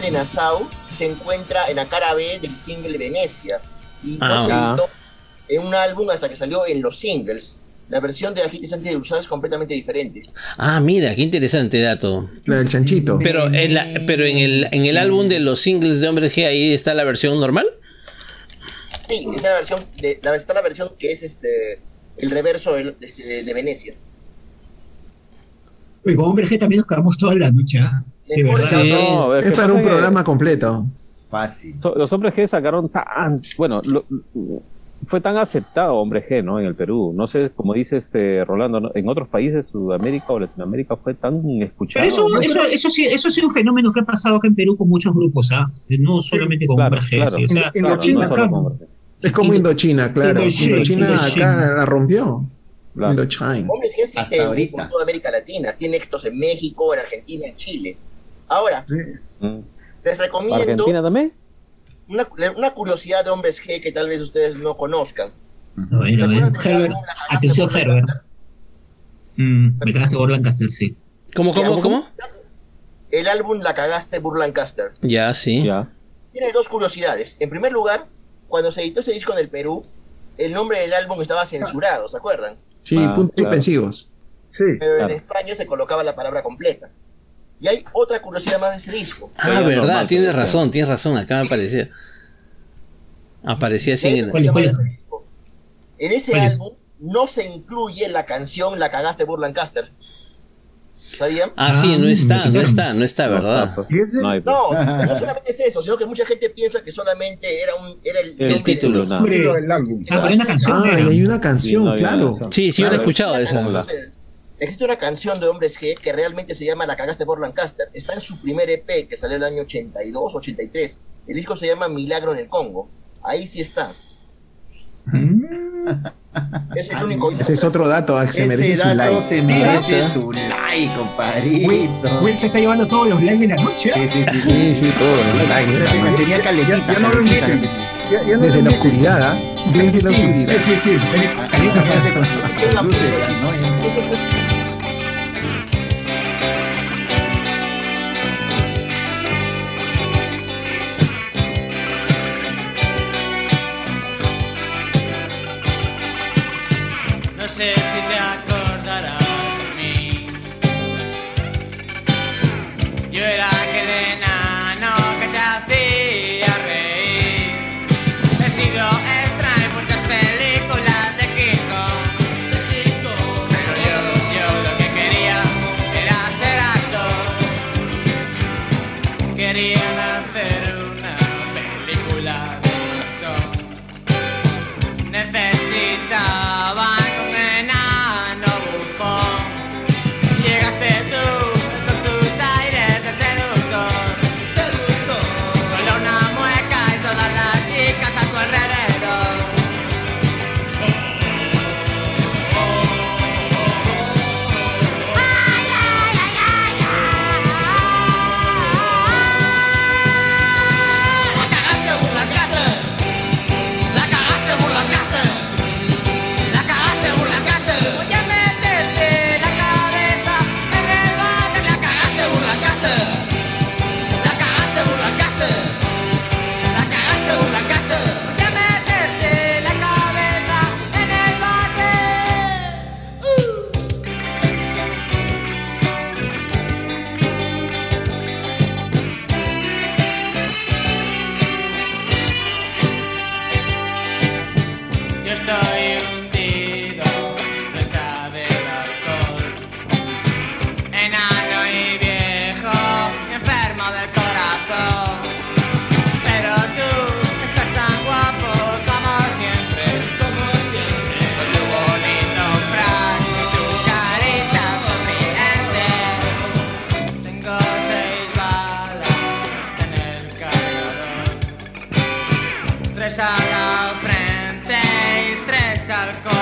de Nassau se encuentra en la cara B del single Venecia y ah, no se editó en un álbum hasta que salió en los singles. La versión de la gente Santi de es completamente diferente. Ah, mira, qué interesante dato. La del chanchito. Pero en, la, pero en el, en el álbum de los singles de Hombres G, ahí está la versión normal. Sí, es la versión de, está la versión que es este el reverso este, de Venecia también nos quedamos toda la noche. ¿ah? Sí, ¿verdad? No, Es para un que programa completo. Fácil. so- Los hombres G sacaron tan. Bueno, lo- fue tan aceptado hombre G, ¿no? En el Perú. No sé, como dice este Rolando, ¿no? en otros países, Sudamérica o Latinoamérica, fue tan escuchado. Pero eso, ¿no? eso, eso, sí, eso ha sido un fenómeno que ha pasado acá en Perú con muchos grupos, ¿ah? No solamente con Claro, hombre G. claro. sí, o sea, En- Hombre G. Es como Indochina, claro. Indochina, Indochina Indochina. acá la rompió. Claro. Indochina. Hombres G existe Hasta en- ahorita. por toda América Latina. Tiene éxitos en México, en Argentina, en Chile. Ahora, Mm. les recomiendo ¿Argentina también? una, una curiosidad de hombres G que tal vez ustedes no conozcan. A ver, a ver, Herbert, atención, Herbert. Mm, me cagaste por Lancaster, sí. ¿Cómo, cómo, cómo? El álbum La cagaste Burlancaster. Ya, sí. Ya. Tiene dos curiosidades. En primer lugar, cuando se editó ese disco en el Perú, el nombre del álbum estaba censurado, ¿se acuerdan? Sí, Ah, puntos claro. suspensivos. Sí. Pero Claro. en España se colocaba la palabra completa. Y hay otra curiosidad más de este disco. Ah, verdad, normal, tienes razón, tienes razón, acá me aparecía. Aparecía así en el... ¿Cuál cuál más es? de este disco. En ese álbum no se incluye la canción La cagaste ¿Sabían? Ah, sí, no Ah, está, no está, no está, ¿verdad? no. No, solamente es eso, sino que mucha gente piensa que solamente era un era el, El nombre título, del- no. Del álbum. ah, hay una canción. Ah, hay una Sí, canción, no había claro. Sí, sí, yo lo he escuchado esa. Existe una canción de Hombres G que realmente se llama La cagaste por Lancaster. Está en su primer EP que salió el año 82, 83. El disco se llama Milagro en el Congo. Ahí sí está. Mm, Es el único disco. Ese es otro dato ah, que se merece Ese su dato like. se merece su like, compadrito. Will, Will se está llevando todos los likes de la noche. ¿ah? Sí, sí, sí. Sí, sí, todo. el like, La la- tenía no Desde la oscuridad, ¿ah? Desde la Sí, oscuridad. sí, sí, sí. Con sus luces, Tres a la frente y tres al corazón.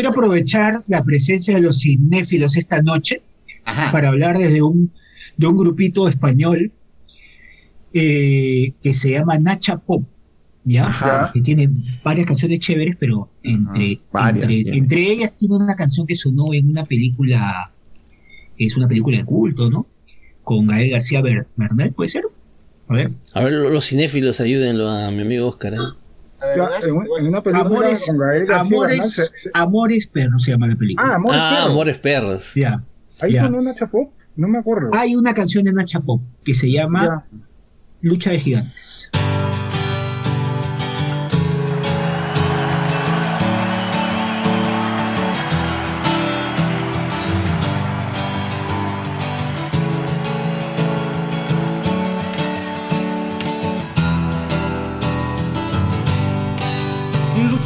Quiero aprovechar la presencia de los cinéfilos esta noche para hablar desde un, de un grupito español eh, que se llama Nacha Pop, ¿ya? Ajá. Que tiene varias canciones chéveres, pero entre, varias, entre, ellas tiene una canción que sonó en una película, es una película de culto, ¿no? Con Gael García Ber- Bernal, ¿puede ser? A ver. A ver, los cinéfilos, ayúdenlo a mi amigo Oscar. ¿eh? Ya, en, un- en una película Amores, con Gael García Bernal Amores, se- se- Amores Perros se llama la película. Ah, Amores Ah, Perros. Amores Perros. Ya. Ahí ya. sonó Nacha Pop, no me acuerdo. Hay una canción de Nacha Pop que se llama Lucha de Gigantes.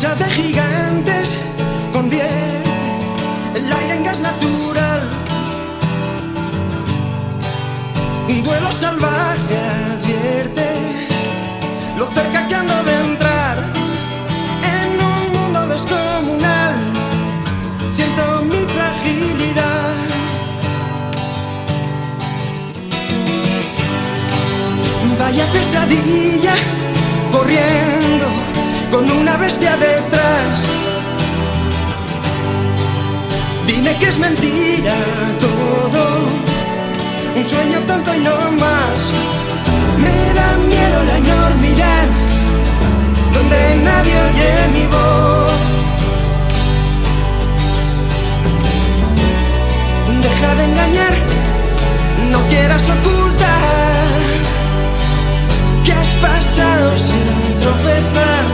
De gigantes convierte el aire en gas natural. Un duelo salvaje advierte lo cerca que ando de entrar en un mundo descomunal. Siento mi fragilidad. Vaya pesadilla corriendo con una bestia detrás. Dime que es mentira todo, un sueño tonto y no más. Me da miedo la enormidad, donde nadie oye mi voz. Deja de engañar, no quieras ocultar que has pasado sin tropezar.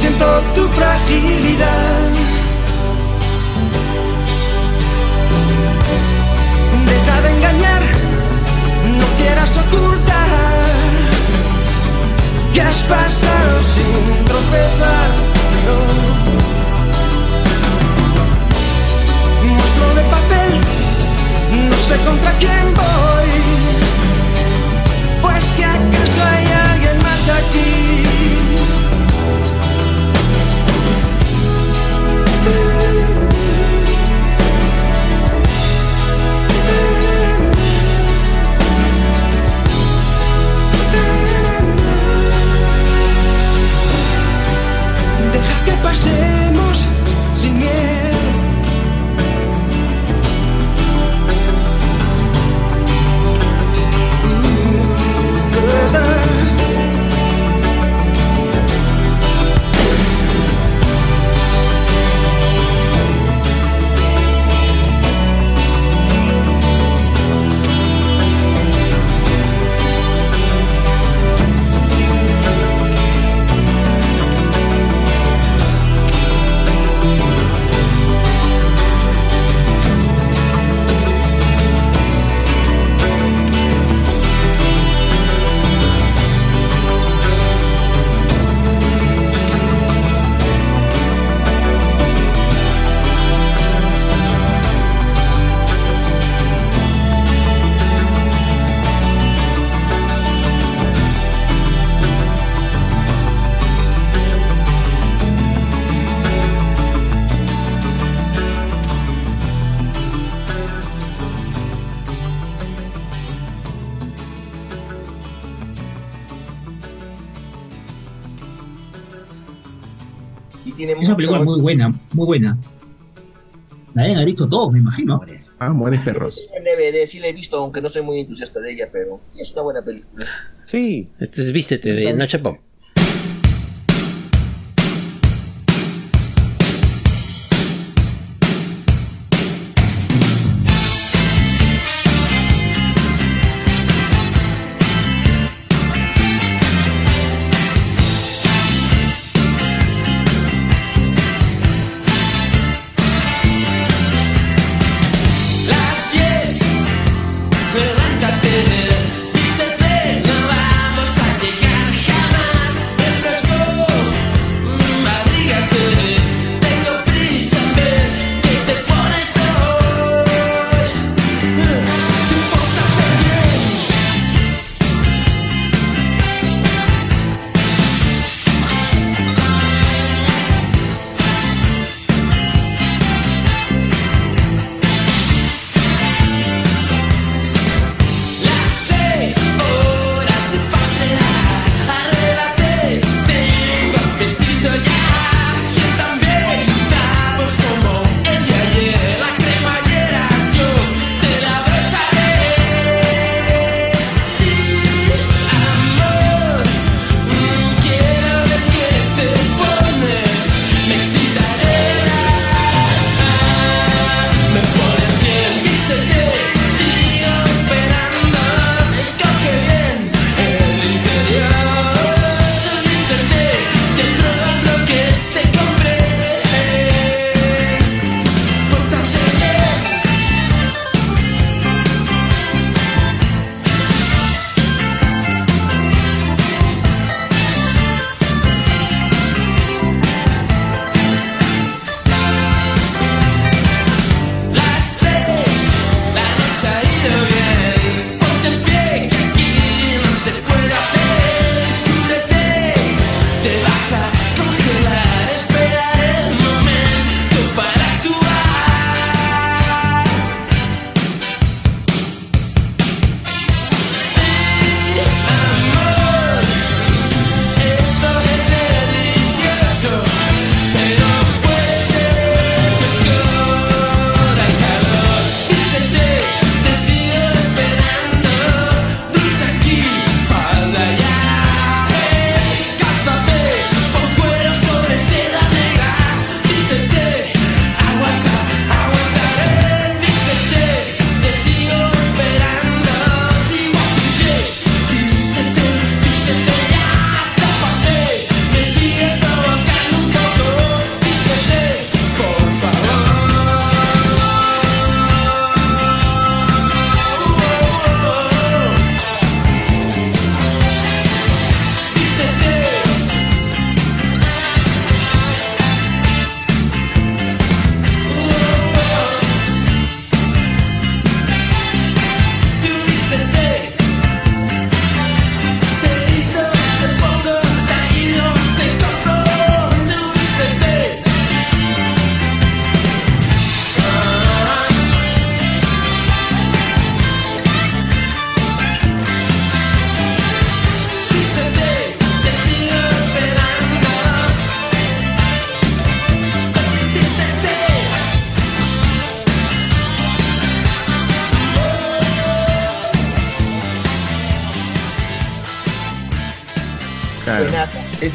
Siento tu fragilidad. Deja de engañar, no quieras ocultar que has pasado sin tropezar. no. monstruo de papel, no sé contra quién voy. Pues que acaso hay alguien más aquí. Deja película muy buena, muy buena. La deben haber visto todos, me imagino. Amores perros. En DVD sí la he visto, aunque no soy muy entusiasta de ella, pero es una buena película. Sí. Este es Vístete de Nacha Pop.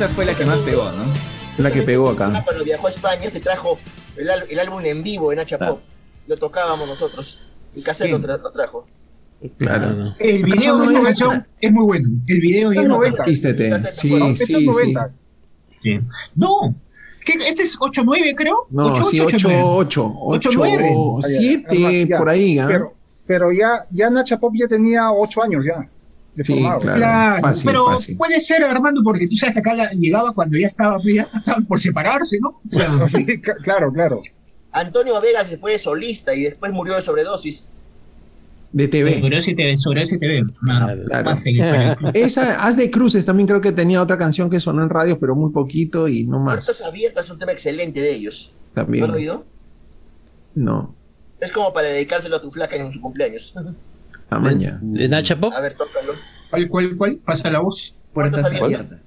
Esa fue la que más pegó, ¿no? La que pegó acá. Cuando viajó a España se trajo el, el álbum en vivo en Nacha Pop. Lo tocábamos nosotros. El cassette lo, tra- lo trajo. Claro. El video de esta canción es muy bueno. El video Es no. Sí, Bueno, sí, sí. 90. Sí. No. ¿Qué? Ese es 8-9, creo. No, 8, sí, 8, 8, 8, 9. 7, Ya, por ahí, ¿ah? Pero, pero ya, ya Nacha Pop ya tenía 8 años ya. Sí, claro. Claro, Fácil, pero fácil. puede ser, Armando, porque tú sabes que acá llegaba cuando ya estaba, ya estaban por separarse, ¿no? O sea, claro, claro. Antonio Vega se fue de solista y después murió de sobredosis. De TV. sobre ese TV, sobre ese TV. No, Claro. va a seguir por ahí. Esa, Haz de Cruces también creo que tenía otra canción que sonó en radio, pero muy poquito y no Puertas más. abiertas es un tema excelente de ellos. ¿Lo También. has oído? No. Es como para dedicárselo a tu flaca en su cumpleaños. A mañana. ¿De Nacha Pop? A ver, tócalo. ¿Cuál, cuál, cuál? Pasa la voz. Puertas abiertas.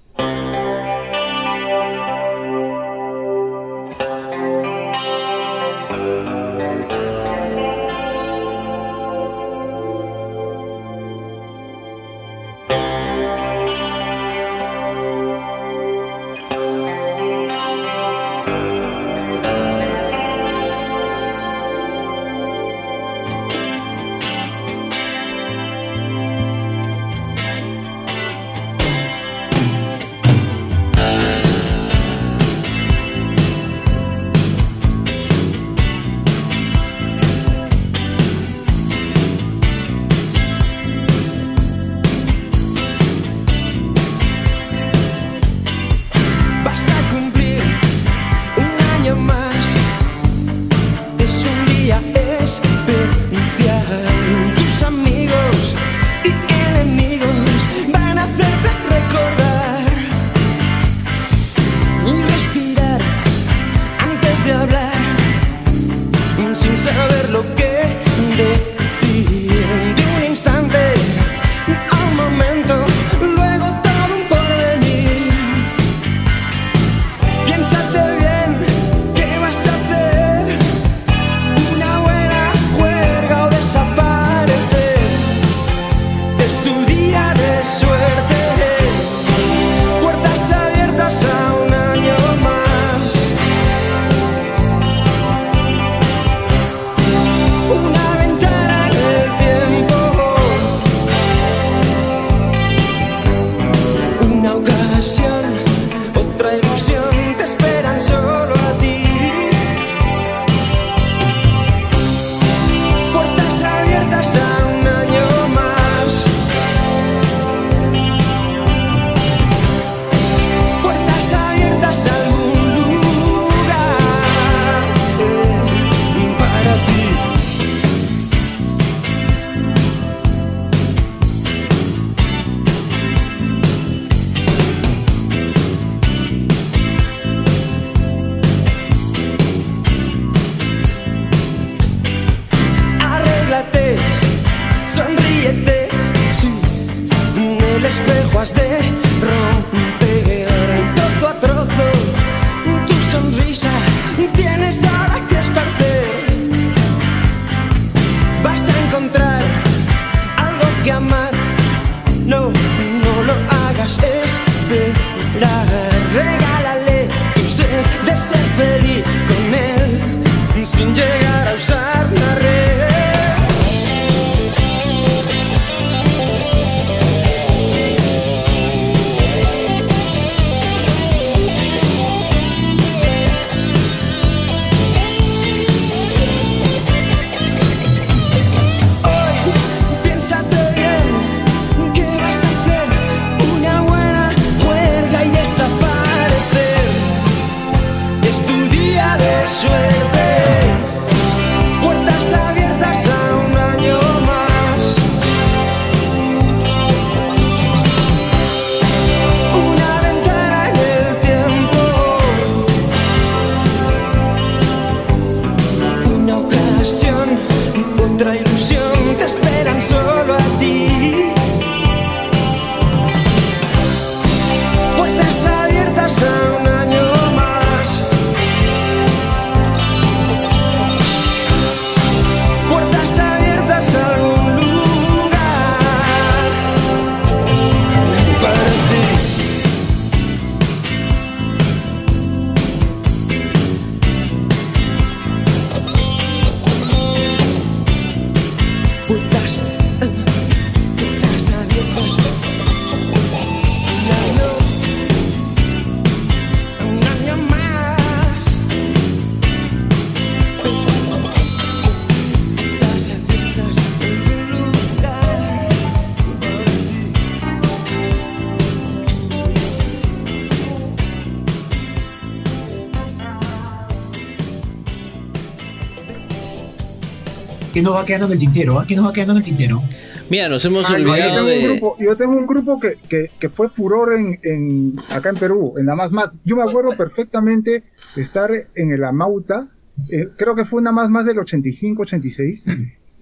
Que nos va quedando en el tintero? ¿ah? ¿Qué nos va quedando en el tintero? Mira, nos hemos Ah, yo, olvidado tengo un de. grupo, yo tengo un grupo que, que, que fue furor en, en, acá en Perú, en la Más Más. Yo me acuerdo perfectamente de estar en el Amauta, eh, creo que fue una Más Más del 85, 86,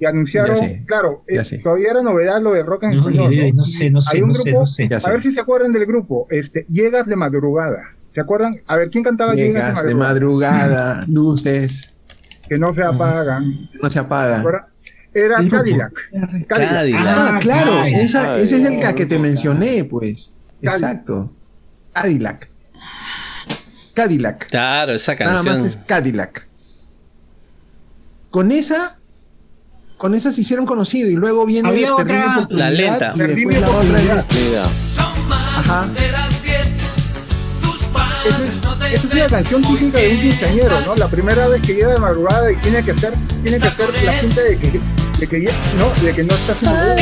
y anunciaron, sé, claro, eh, sé. todavía era novedad lo de rock en No, español. idea, no sé, no sé, Hay un no sé, grupo, no sé. A sé. ver si se acuerdan del grupo, este, Llegas de Madrugada. ¿Se acuerdan? A ver, ¿quién cantaba Llegas de madrugada, luces. Que no se apagan. No se apagan. Era El grupo. Cadillac. Ah, claro, Cadillac. esa- ese es el que te mencioné, pues. Exacto. Cadillac. Cadillac. Claro, esa Nada canción. más es Cadillac. Con esa, con esa se hicieron conocidos y luego viene Había Terrible otra- Oportunidad La lenta. y después Terrible la otra es este. Ajá. Esa es, esa es una canción típica de un quinceañero, ¿no? La primera vez que llega de madrugada y tiene que hacer, tiene que hacer la cinta de que, de que, no, de que no está haciendo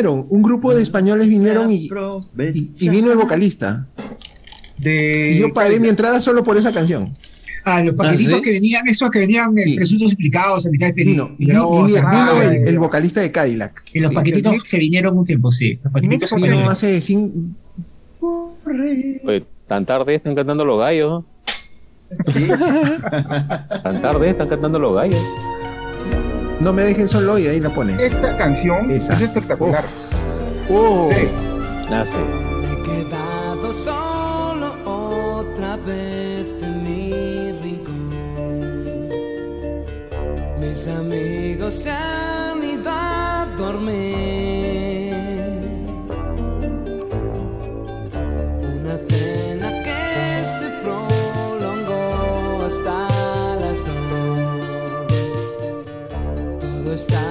vinieron, un grupo de españoles vinieron y, y- y vino el vocalista. y yo pagué mi entrada solo por esa canción. Ah, los paquetitos que venían, esos que venían eh, presuntos explicados, amistades Vino, peligrosas. vino- vino Ah, el, vocalista de Cadillac. Y los Sí. paquetitos que vinieron un tiempo, sí. Los paquetitos que Vino vinieron. hace cinco, Oye, tan tarde están cantando los gallos. tan tarde están cantando los gallos. No me dejen solo y ahí la pone. Esta canción Esa. es espectacular. Oh. Sí. Me he quedado solo otra vez en mi rincón. Mis amigos se han ido a dormir. Está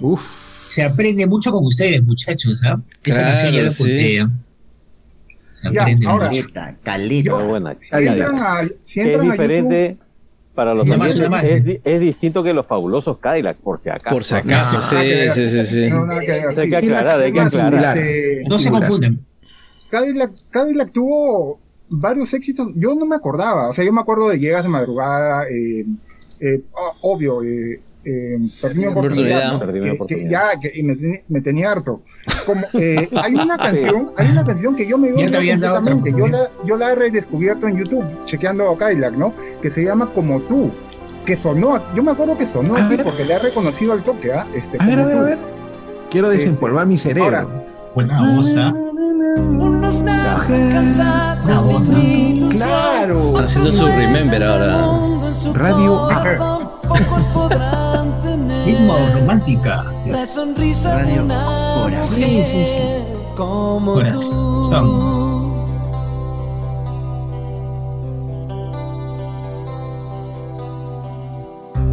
Uy. Se aprende mucho con ustedes, muchachos, ¿ah? Esa Claro, canción ya la sí. ¿ah? Se Ya, aprende ahora, mucho. Caleta, caleta. Buena. A, si es diferente para los Una más, oyentes, una más, es, distinto que los fabulosos Cadillac, por si acaso. Por si acaso, No, sí, que sí, sí, sí. No, hay que aclarar, hay que Más aclarar. este, No se confunden. Cadillac, Cadillac tuvo varios éxitos. Yo no me acordaba. O sea, yo me acuerdo de Llegas de Madrugada, eh, eh, ah, obvio, eh, eh, perdí mi oportunidad, mi Que- que oportunidad. ya, que y me, me tenía harto. Como, eh, hay una canción, hay una canción que yo me otra completamente. Yo la, oportunidad. yo la he redescubierto en YouTube, chequeando Cadillac, ¿no? Que se llama Como tú. Que sonó, yo me acuerdo que sonó A aquí ver. porque le he reconocido al toque, ¿ah? Este, A ver, a ver, a ver. Quiero desempolvar mi cerebro. Ahora, Buena ¿ah? Unos cansados sin ilusión. Claro. Están haciendo su remember ahora. Radio corazón, Pocos podrán tener Ritmo romántica. sí. la sonrisa de Radio una Corazón. Sí, sí, sí. como Corazón. tú.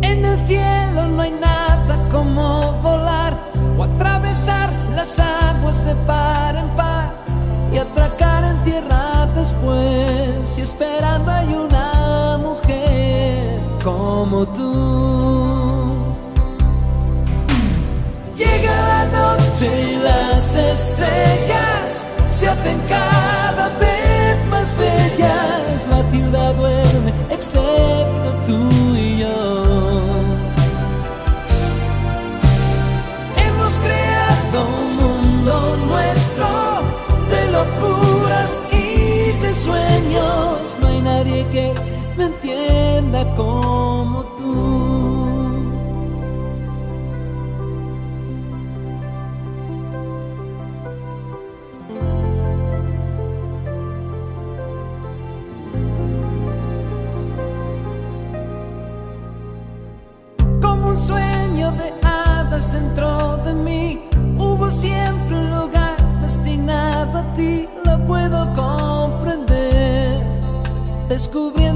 En el cielo no hay nada como volar o atravesar las aguas de par en par y atracar en tierra después. Y esperando hay mujer como tú. Llega la noche y las estrellas se hacen cada vez más bellas. La ciudad duerme, excepto tú y yo. Hemos creado un mundo nuestro de locuras y de sueños. No hay nadie que me entienda como tú. como un sueño de hadas dentro de mí. Hubo siempre un lugar destinado a ti, lo puedo comprender. Descubriendo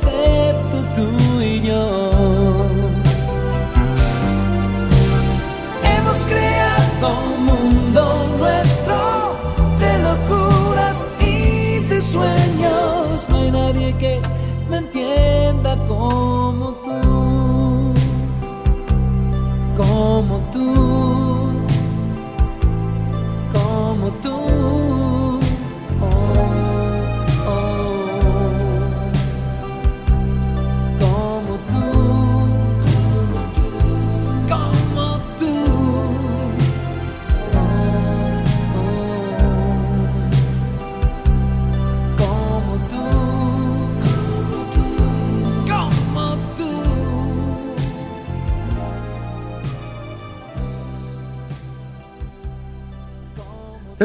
duerme,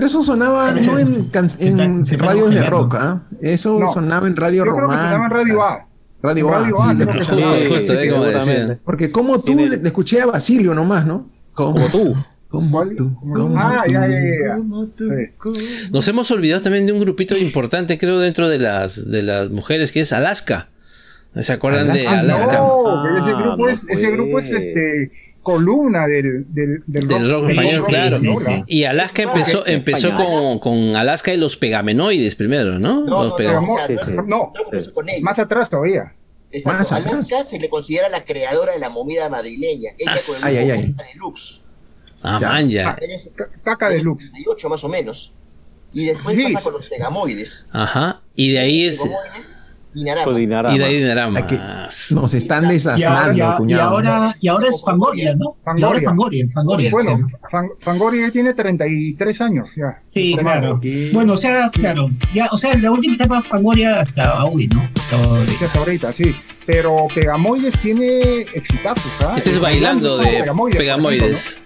Pero eso sonaba no en, can- se en está- se está radios de rock, ¿ah? Eso No. sonaba en radio llama Radio A. Radio A, sí, A, Justo, justo, eh, como seguramente. decía. Porque como tú le, le escuché a Basilio nomás, ¿no? Como tú. Como tú. Como Ah, tú. ya, ya, ya. como tú. Sí. Nos hemos olvidado también de un grupito importante, creo, dentro de las, de las mujeres, que es Alaska. ¿Se acuerdan de Alaska, Alaska? No, ese Ah, grupo no es, ese grupo es este columna del, del, del Del rock español, sí, claro. sí, sí. Y Alaska empezó, empezó con, con Alaska y los pegamenoides primero, ¿no? No, Los no, o sea, Sí, con más atrás todavía. Exacto. Más atrás. Alaska se le considera la creadora de la movida madrileña. Ella Ah, con el ay, ay, ay. Deluxe. Ah, man, ya. Años Caca deluxe. 78 más o menos. Y después Sí. pasa con los pegamoides. Ajá. Y de ahí es. Pegamoides, Dinarama. Con Dinarama. Y de ahí Dinarama. Que- Nos están Y desasnando, y ahora- y cuñado. ahora, y ahora es Fangoria, ¿no? Y ahora es Fangoria, Fangoria. Bueno, sí. Fan- Fangoria tiene 33 años ya. Sí, claro. Bueno, o sea, claro. Ya, o sea, la última etapa Fangoria hasta hoy, ¿no? Hasta hoy. Hasta ahorita, sí. Pero Pegamoides tiene exitazos, ¿ah? Este es bailando de Pegamoides, por ejemplo, Pegamoides.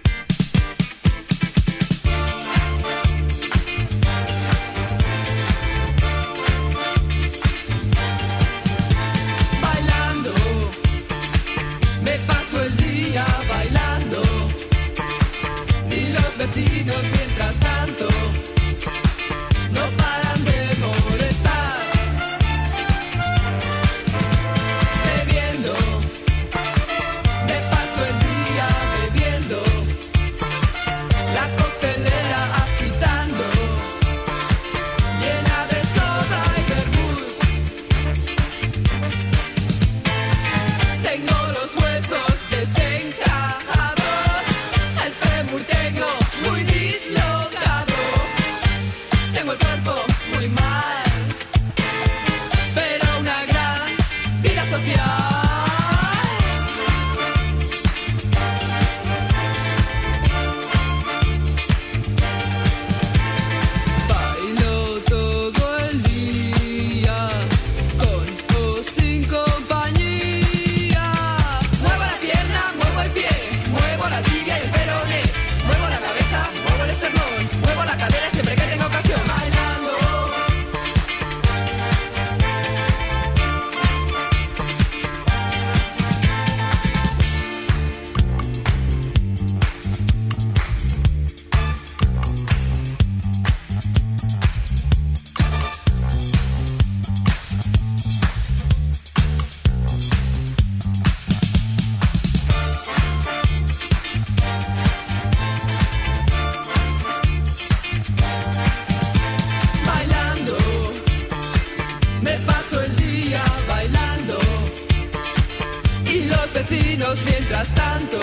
Vecinos mientras tanto.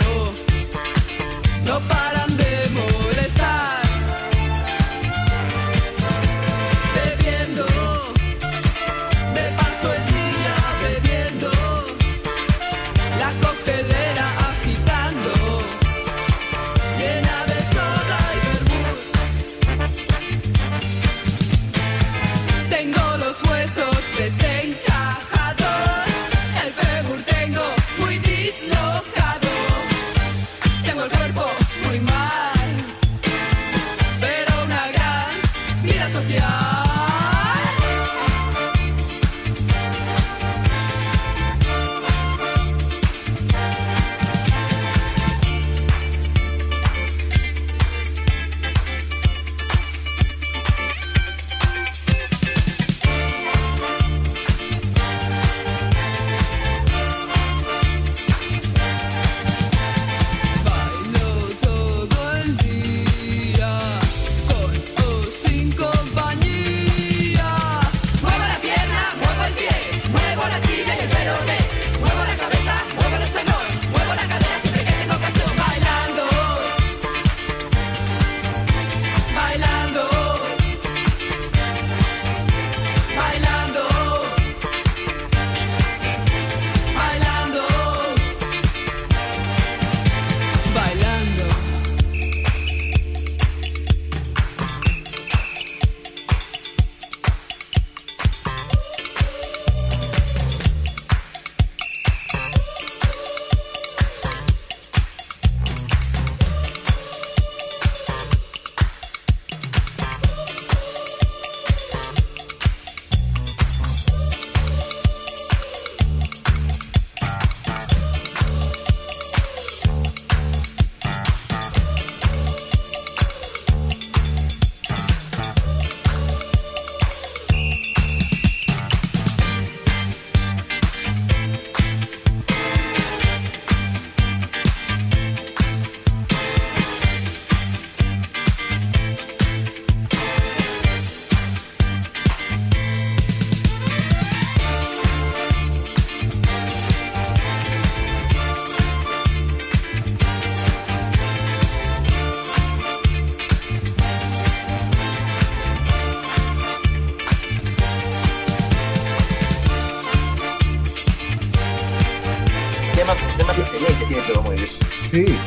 No paran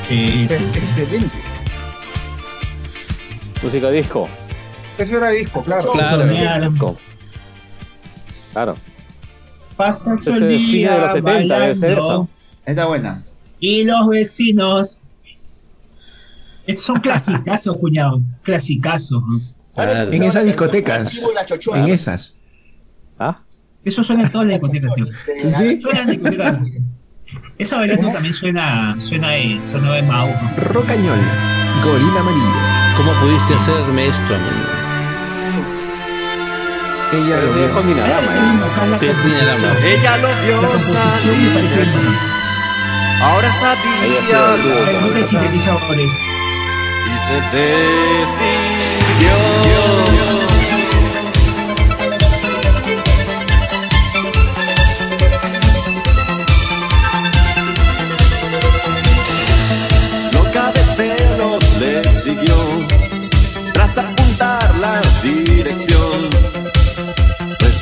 Sí, Sí, es- sí, sí. excelente. Música disco. Eso era disco, claro. Claro. Claro. Disco. Claro. Pasa Ese todo el fines de día los 70, debe ser bailando. eso. Está buena. Y los vecinos. Estos son clasicazos, cuñado. Clasicazos. Claro. En esas discotecas. En esas. ¿Ah? Eso suena en todas las discotecas, tío. ¿Sí? Suena en discotecas. Esa bailando también suena, suena de, suena de Mau. Rocañol. Gorila amarillo. ¿Cómo pudiste hacerme esto, amigo? Ella lo vio. con Dinarama. La Sí, es composición. Dinarama. Ella lo La vio composición me salir. linda. Ahora Ahí sabía muchos esa- sintetizadores. y se decidió.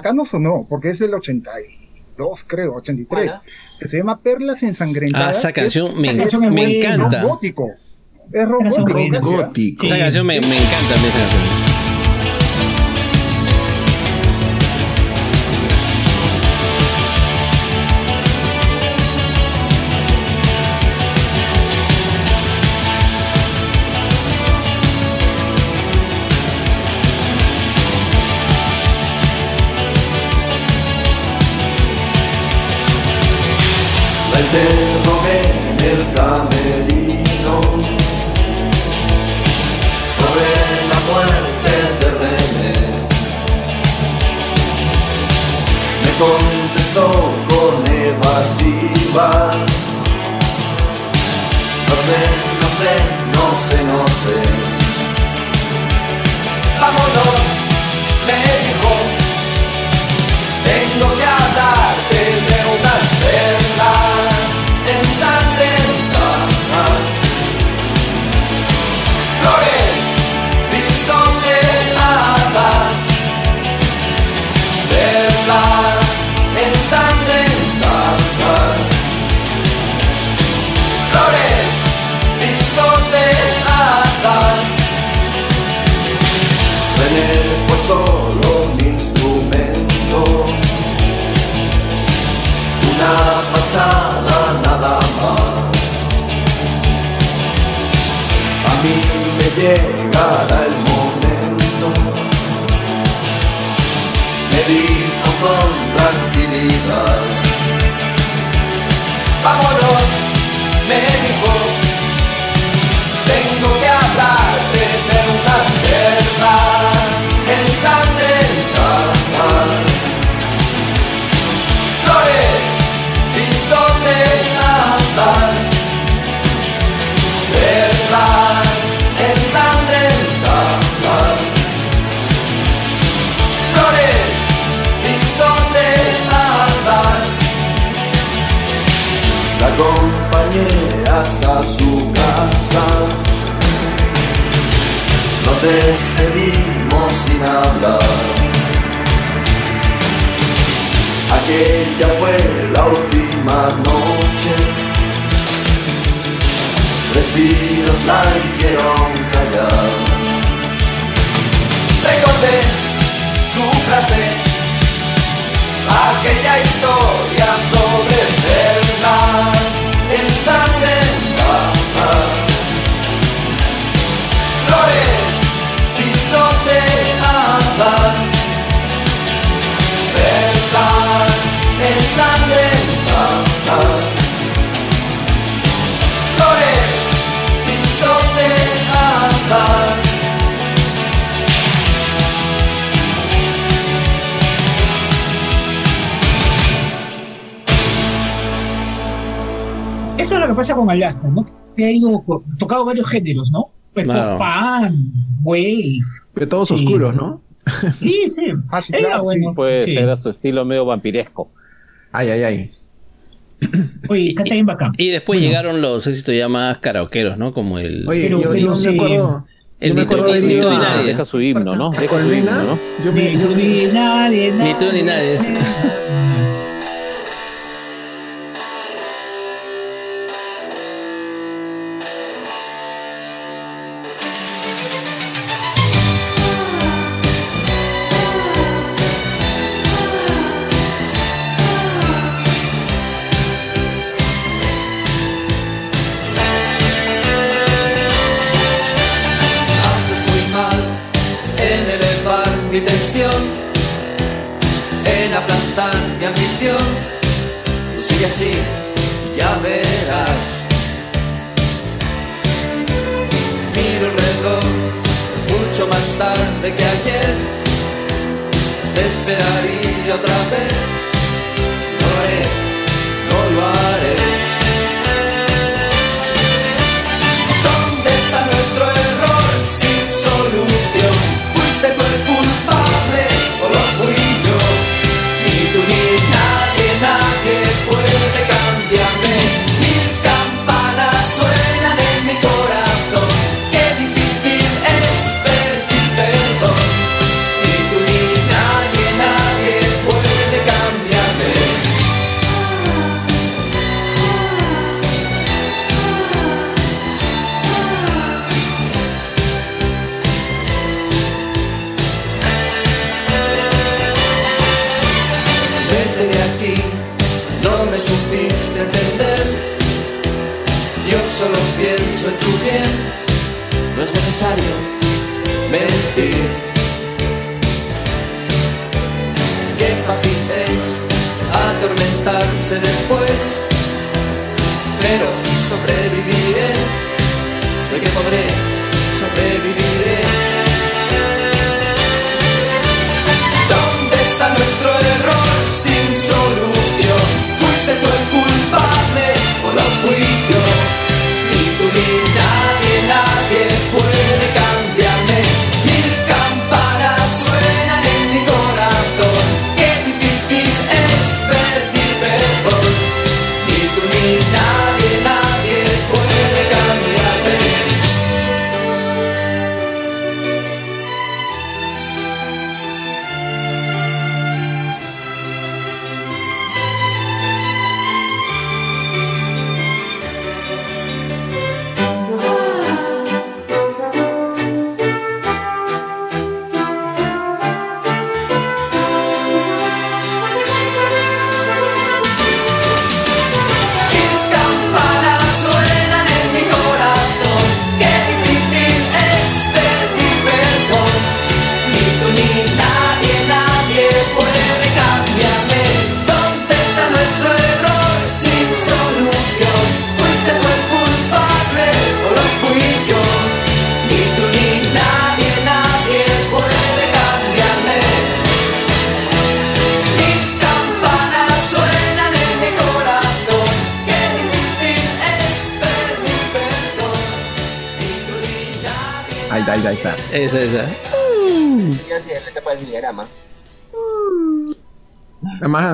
acá no sonó, porque es del 82, creo, 83, que se llama Perlas ensangrentadas. Ah, esa es- canción me, esa canción es me buena, encanta. rock gótico. Es rock gótico. Esa canción me, me encanta esa canción. eso es lo que pasa con Alaska, ¿no? Que ha ido tocado varios géneros, ¿no? Pues, pues eh, no. pan, wave. Pero todos sí. oscuros, ¿no? Sí, sí. Ah, sí, claro, era bueno. Pues, sí era su estilo medio vampiresco. Ay, ay, ay. Oye, canta bien bacán. Y, después bueno. llegaron los éxitos ya más karaokeros, ¿no? Como el. Oye, pero, yo, yo me acuerdo. El ni tú ni nadie. Deja su himno, ¿no? Deja su himno, ¿no? Yo me, ni tú ni nadie. Ni tú ni nadie.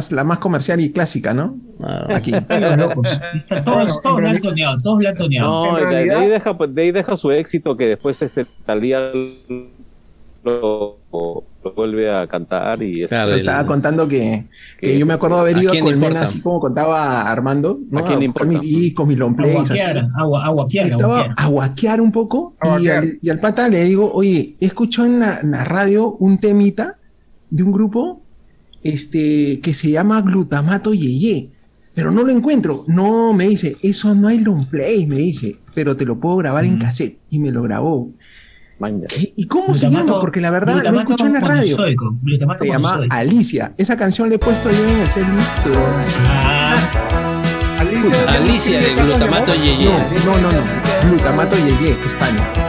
más, la más comercial y clásica, ¿no? Aquí. Los locos. Está todos, todos la han toneado, todos la han toneado. No, de, ahí deja, de ahí deja su éxito que después este Talía lo, lo vuelve a cantar y es- Le estaba contando que, que yo me acuerdo haber ¿A ido a quién le Colmena, importa? así como contaba Armando, ¿no? ¿A quién le buscar mis importa? discos, mis long plays, así. Aguaquear, agua, aguaquear, Estaba aguaquear. a guaquear un poco y al, y al pata le digo, oye, he escuchado en la, en la radio un temita de un grupo este, que se llama Glutamato Yeye, pero no lo encuentro. No, me dice, eso no hay long play, me dice, pero te lo puedo grabar en cassette. Y me lo grabó. ¿Y cómo se llama? Porque la verdad lo escuché en la radio. Se llama. Alicia. Esa canción le he puesto yo en el setlist, pero... Alicia de Glutamato Yeye. No, no, no, no. Glutamato Yeye, España.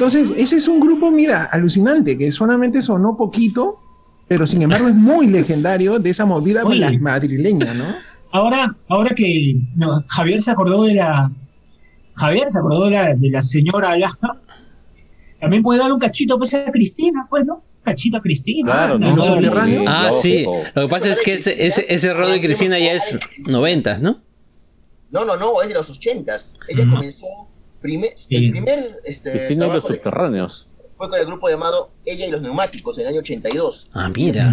Entonces, ese es un grupo, mira, alucinante, que solamente sonó poquito, pero sin embargo es muy legendario de esa movida Oye. madrileña, ¿no? Ahora, ahora que no, Javier se acordó de la. Javier se acordó de la, de la señora Alaska. También puede dar un cachito pues a Cristina, pues, ¿no? Cachito a Cristina. Claro, ¿no? ¿no? Ah, sí. Lo que pasa es que ese, ese, ese rol de Cristina ya es 90, ¿no? No, no, no, es de los ochentas. Ella comenzó primer, el primer este, Cristina y los trabajo de- subterráneos. fue con el grupo llamado Ella y los Neumáticos en el año 82. Ah, mira.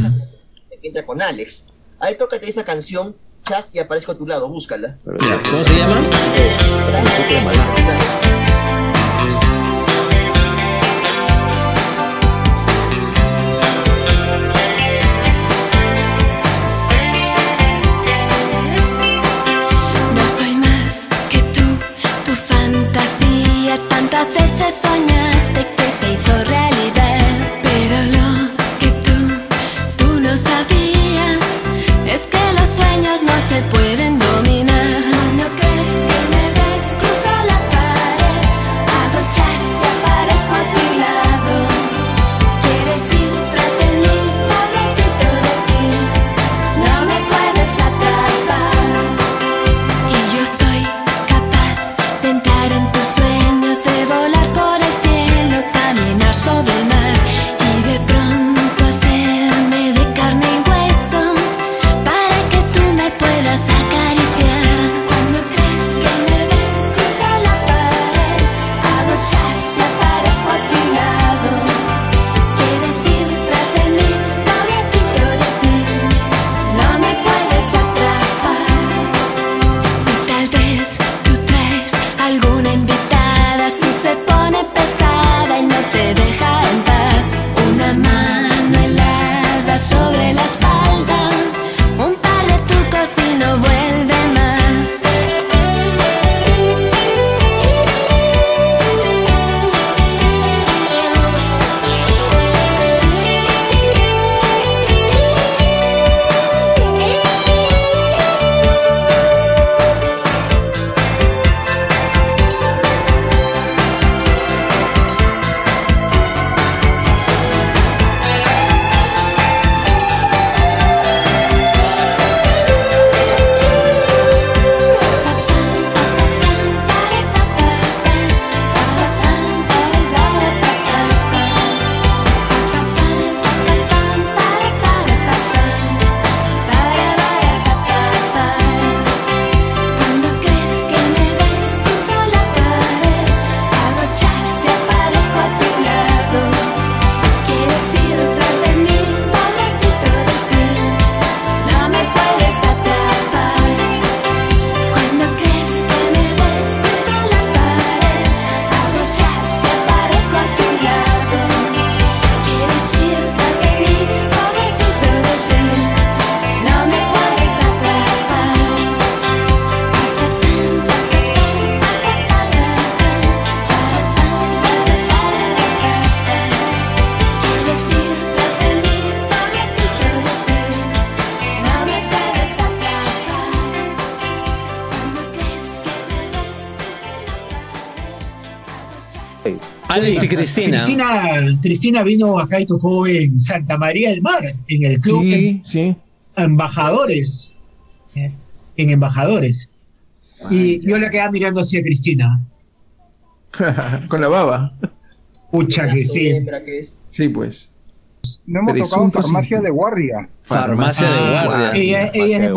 Entra con Alex. Ahí tócate esa canción, Chas, y aparezco a tu lado, búscala. ¿Cómo se llama? Y Cristina. Cristina. Cristina vino acá y tocó en Santa María del Mar, en el club Sí, sí. Embajadores. ¿eh? En Embajadores. Y yo la quedaba mirando hacia Cristina. Con la baba. Pucha que sí. Hembra que es. Sí, pues. No hemos tocado Presunto farmacia sin- de guardia. Farmacia de Ah, guardia. Ella, ella es de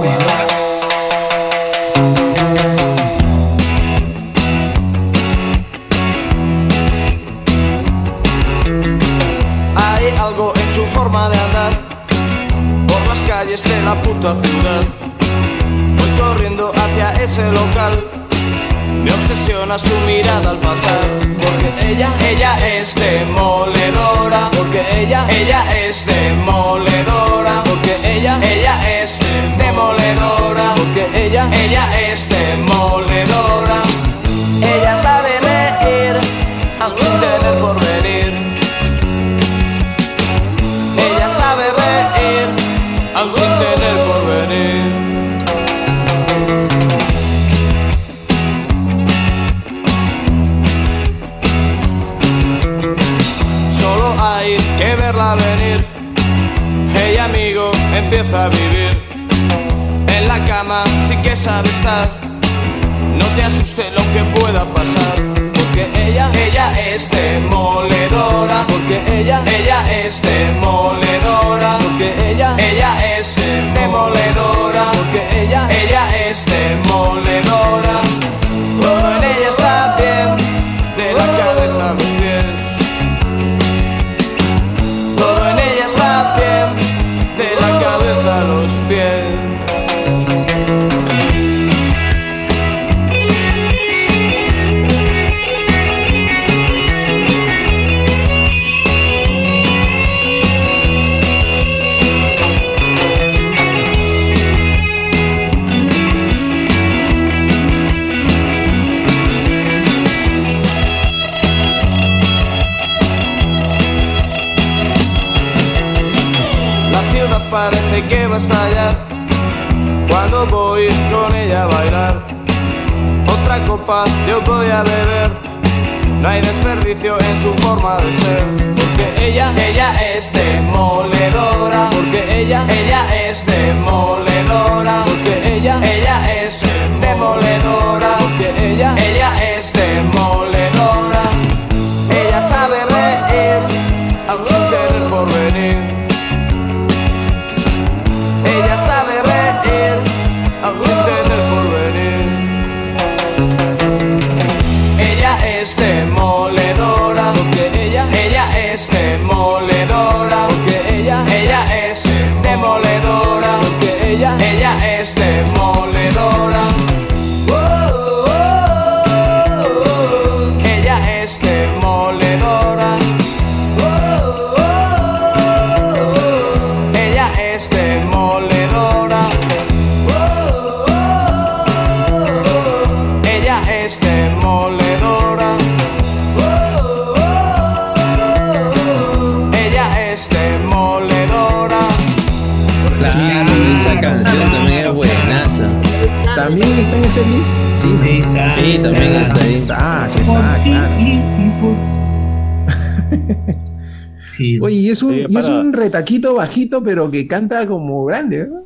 retaquito bajito, pero que canta como grande, ¿no?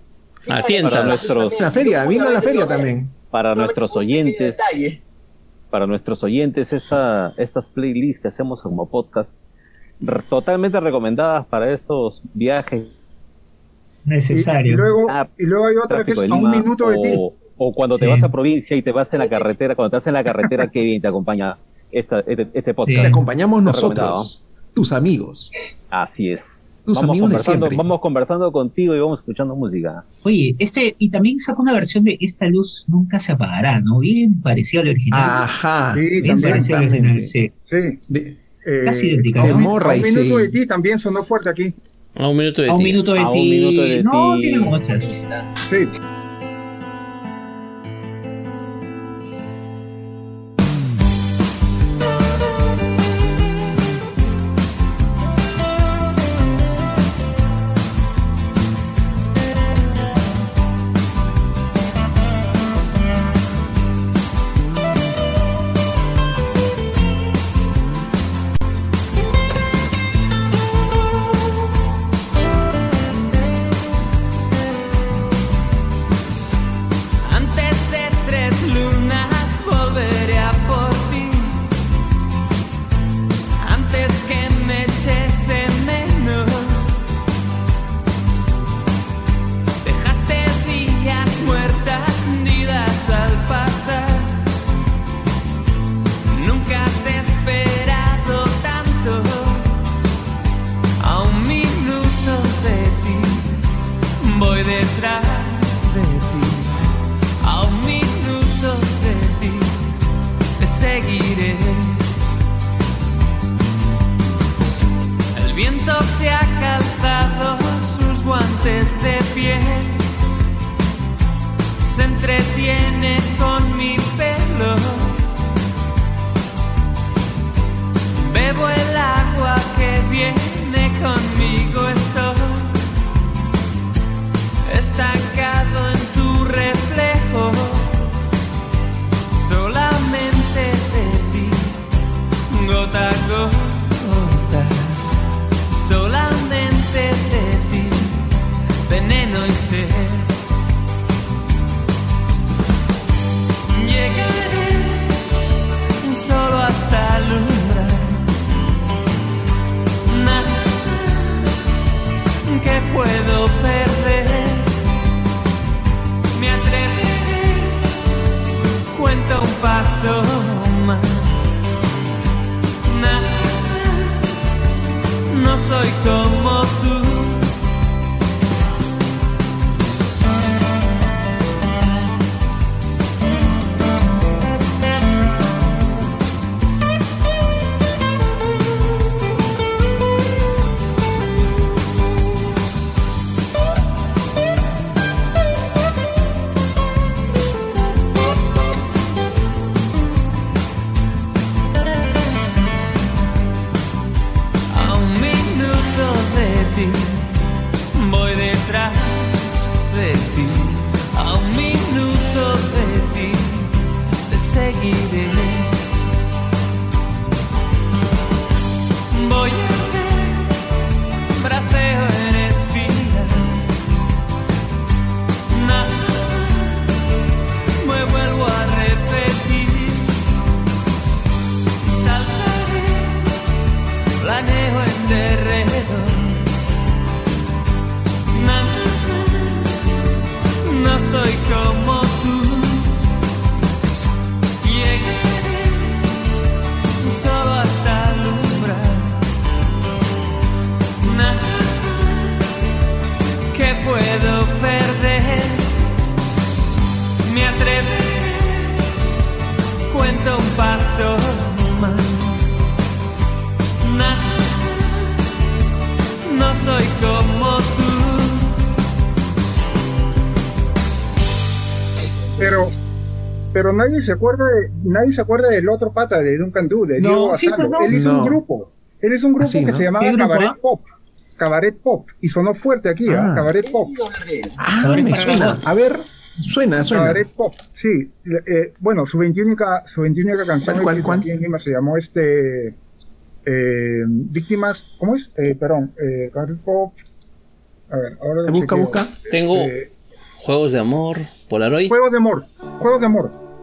A Para tientas. nuestros, la feria, vino a la feria también. para nuestros oyentes, para nuestros oyentes, esta, estas playlists que hacemos como podcast, totalmente recomendadas para estos viajes. Necesario. Y, y luego, Ah, y luego hay otra que es a un minuto de ti. o, o cuando te Sí. vas a provincia y te vas en la carretera, cuando te vas en la carretera, qué bien te acompaña esta, este, este podcast. Te acompañamos nosotros, tus amigos. Así es. Tus vamos, amigos de conversando, siempre. vamos conversando contigo y vamos escuchando música. Oye, este, y también sacó una versión de Esta luz nunca se apagará, ¿no? Bien parecida al original. Ajá, Sí, Bien también. parecida al original, sí. Sí. De- Eh, Casi idéntica, ¿no? De Morra y un minuto sí. de ti también sonó fuerte aquí. A un minuto de A un ti. minuto de A un ti. minuto de no, ti. tiene muchas. Sí. Planeo en terreno. Nada, no soy como tú. Llegaré solo hasta el umbral. Nada que puedo perder. Me atreveré, cuento un paso pero nadie se acuerda de, nadie se acuerda del otro pata de Duncan Du, de No, Diego sí, pues no. Él hizo No. un grupo. Él hizo un grupo Así, que ¿no? se llamaba ¿Qué grupo, Cabaret ah? Pop. Cabaret Pop. Y sonó fuerte aquí, ¿ah? Ah. Cabaret Pop. Ah, me suena. A ver, suena, suena. Cabaret Pop, sí. Eh, bueno, su 21 su 21 canción ¿Cuál, cuál, aquí en Lima se llamó este. eh, víctimas, ¿cómo es? Eh, perdón, eh, Cabaret Pop. A ver, ahora lo Busca, busca. Tengo Eh, juegos de amor, Polaroid. Juegos de amor, juegos de amor.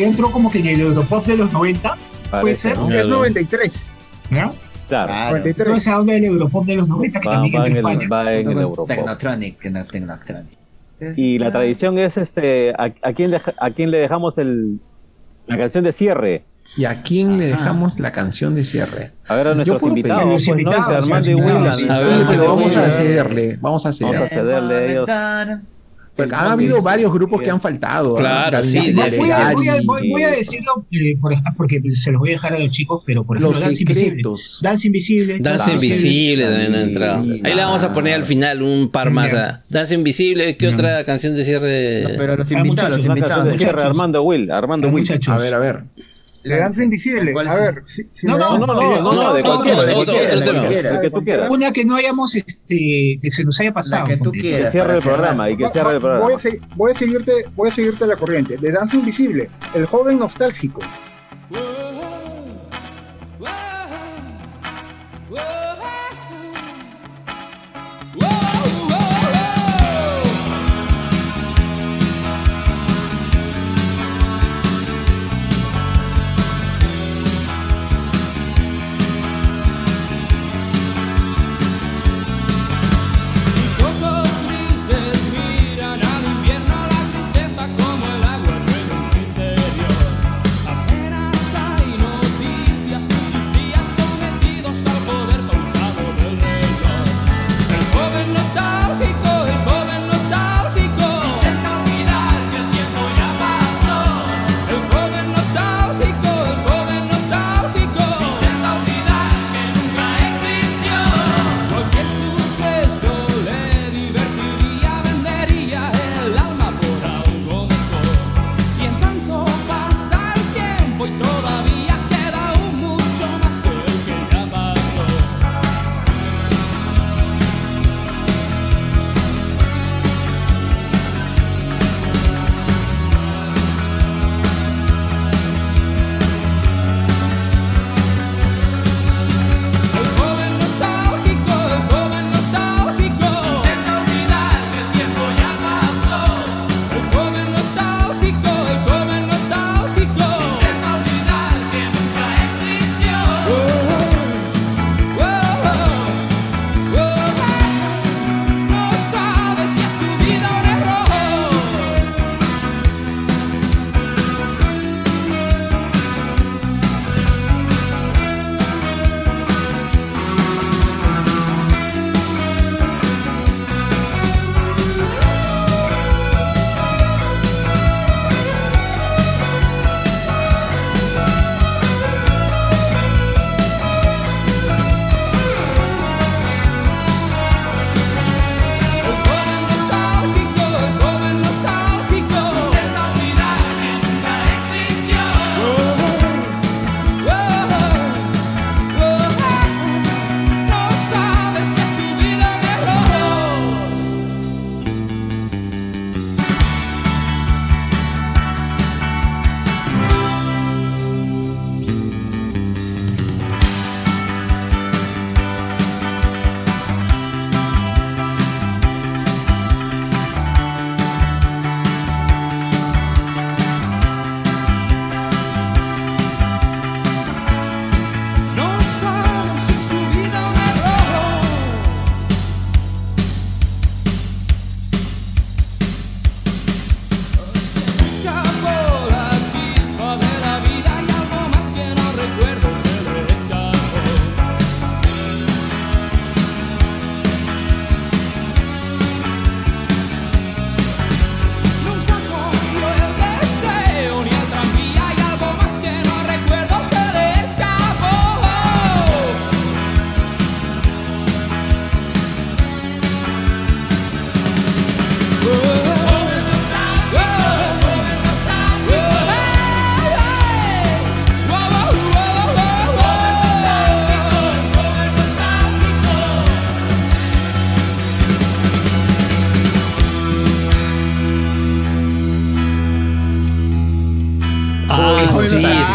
Ya entró como que en el Europop de los 90. ¿Puede Parece, ser? ¿no? Es 93. ¿Ya? Claro. Toda esa onda del Europop de los 90 que Va, también va entra en en el, España. va en el Europop. Technotronic, Technotronic. Y la tradición es este, ¿a, a quién, deja- a quién le dejamos el, la canción de cierre? ¿Y a quién le dejamos la canción de cierre? A ver a nuestros invitados, pues, ¿no? Entre Armando y Willan. A ver, pero vamos a cederle, vamos a cederle. Vamos a cederle a ellos. Porque han habido varios grupos que han faltado. ¿ah? Claro, sí, Voy a, voy a- Gary, voy- voy a decirlo eh, por porque se los voy a dejar a los chicos, pero por ejemplo, Los Danza Invisible. secretos. Danza Invisible. Danza Invisible también ha entrado. Ahí le vamos a poner al final un par más a Danza Invisible. ¿Qué otra canción de cierre? pero los Ah, invitados, los invitados. Armando Will, Armando Will. A ver, a ver. Le danza invisible. A ver. si- si No, no, no, no, no, no, de cualquiera, de cualquiera, el que tú quieras. Una que no hayamos, este, que se nos haya pasado. que tú quieras. Que cierre el programa y que cierre el Voy programa. voy a seguirte, voy a seguirte la corriente. De Danza Invisible, el joven nostálgico.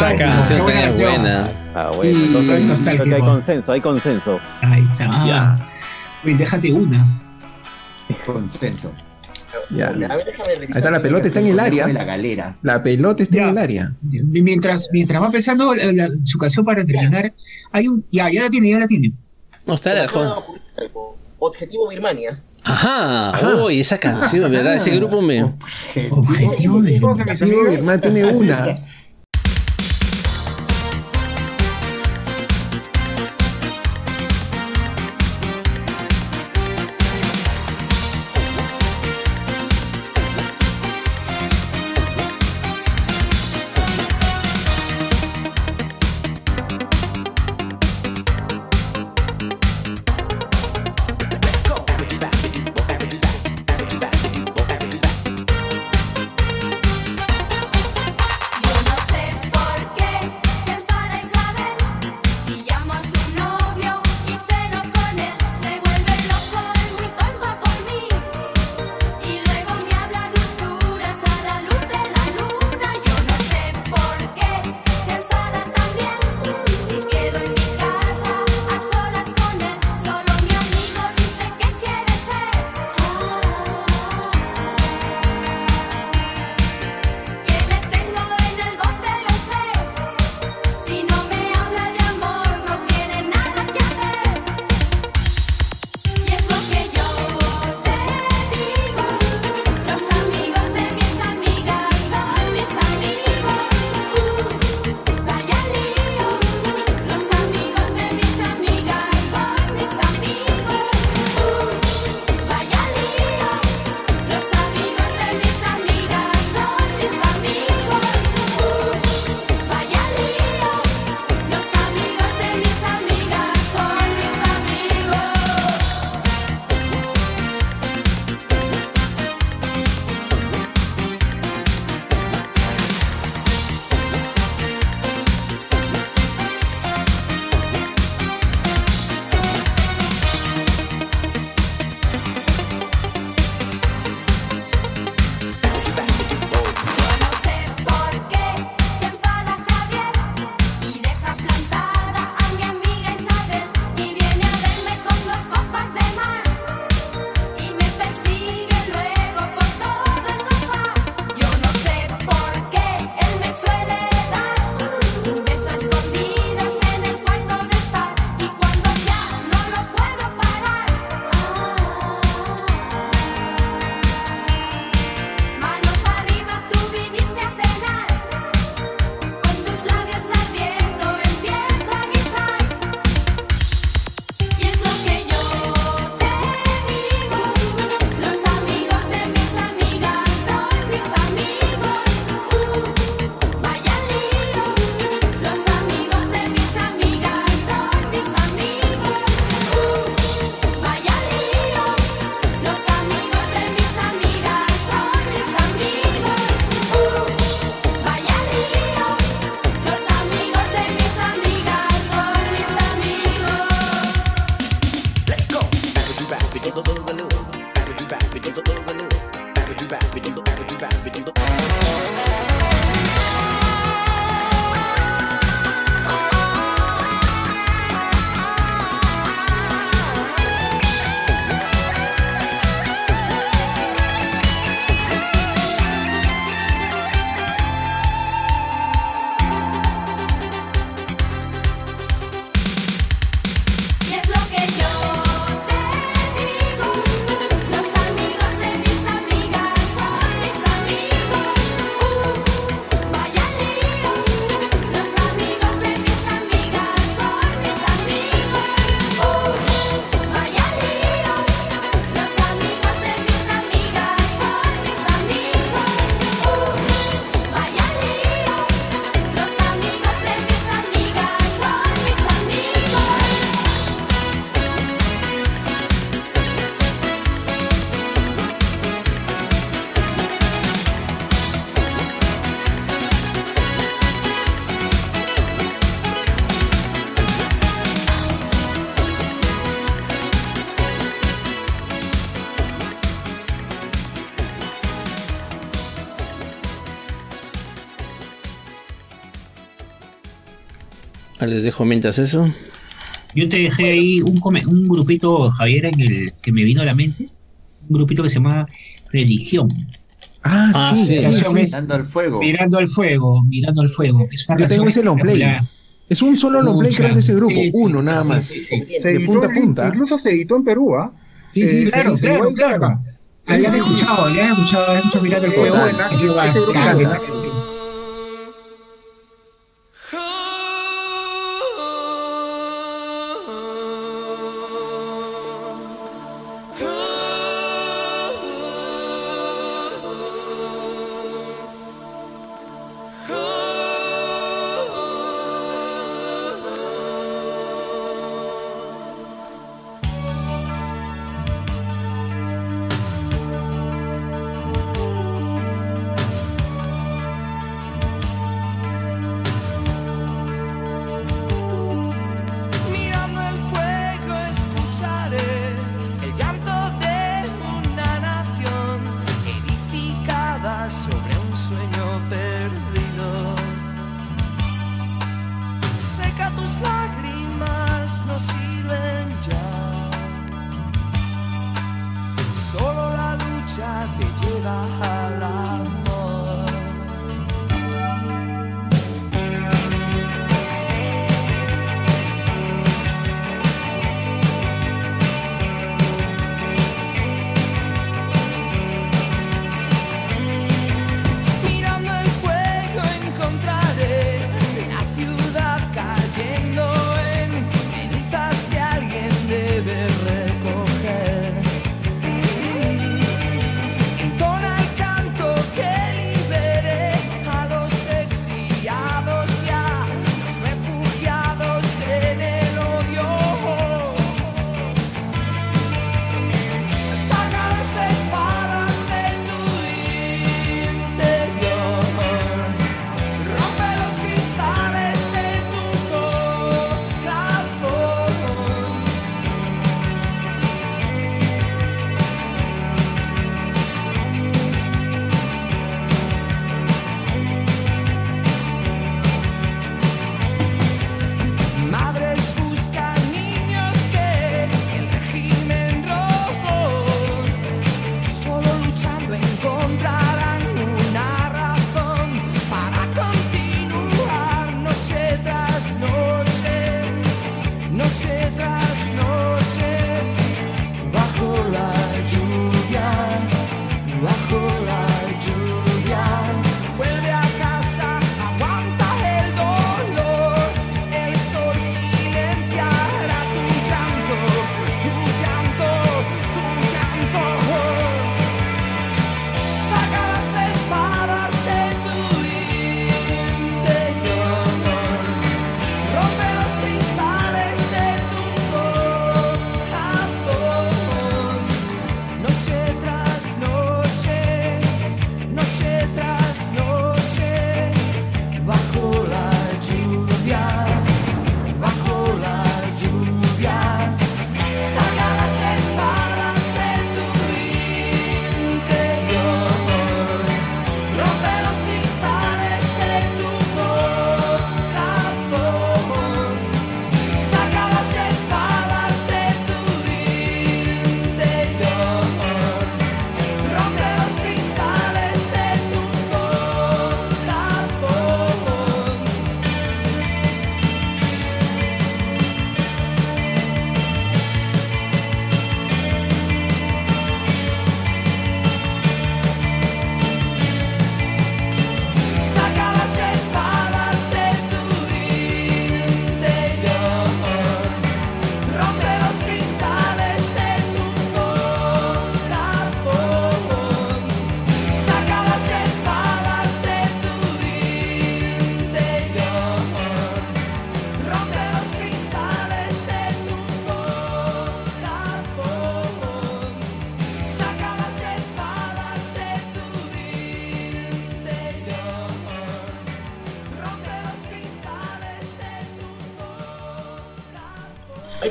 Esa canción qué buena canción. Ah, bueno, Y- entonces creo que hay consenso, hay consenso. Ahí está. Ya. Uy, déjate una. Consenso. Ya. A ver. Ahí está, la pelota está en el área. La galera. La pelota está Ya. en el área. Mientras, mientras va pensando la- la- su canción para terminar, hay un. Ya, ya la tiene, ya la tiene. No, está la. Objetivo Birmania. Ajá, uy, esa canción, ¿verdad? Ese grupo me. Objetivo de- Diego Birman tiene una. Ah, les dejo mientras eso. Yo te dejé ahí un, un grupito, Javier, en el que me vino a la mente. Un grupito que se llama Religión. Ah, ah sí, sí, Mirando al fuego. Mirando al fuego, mirando al fuego. Es una Yo tengo ese long play. Es un solo long play grande ese grupo, uno nada más. De punta a punta. Incluso se editó en Perú. ¿ah? Sí, eh, sí, claro, claro. Habían escuchado, habían escuchado, habían escuchado mirando al fuego.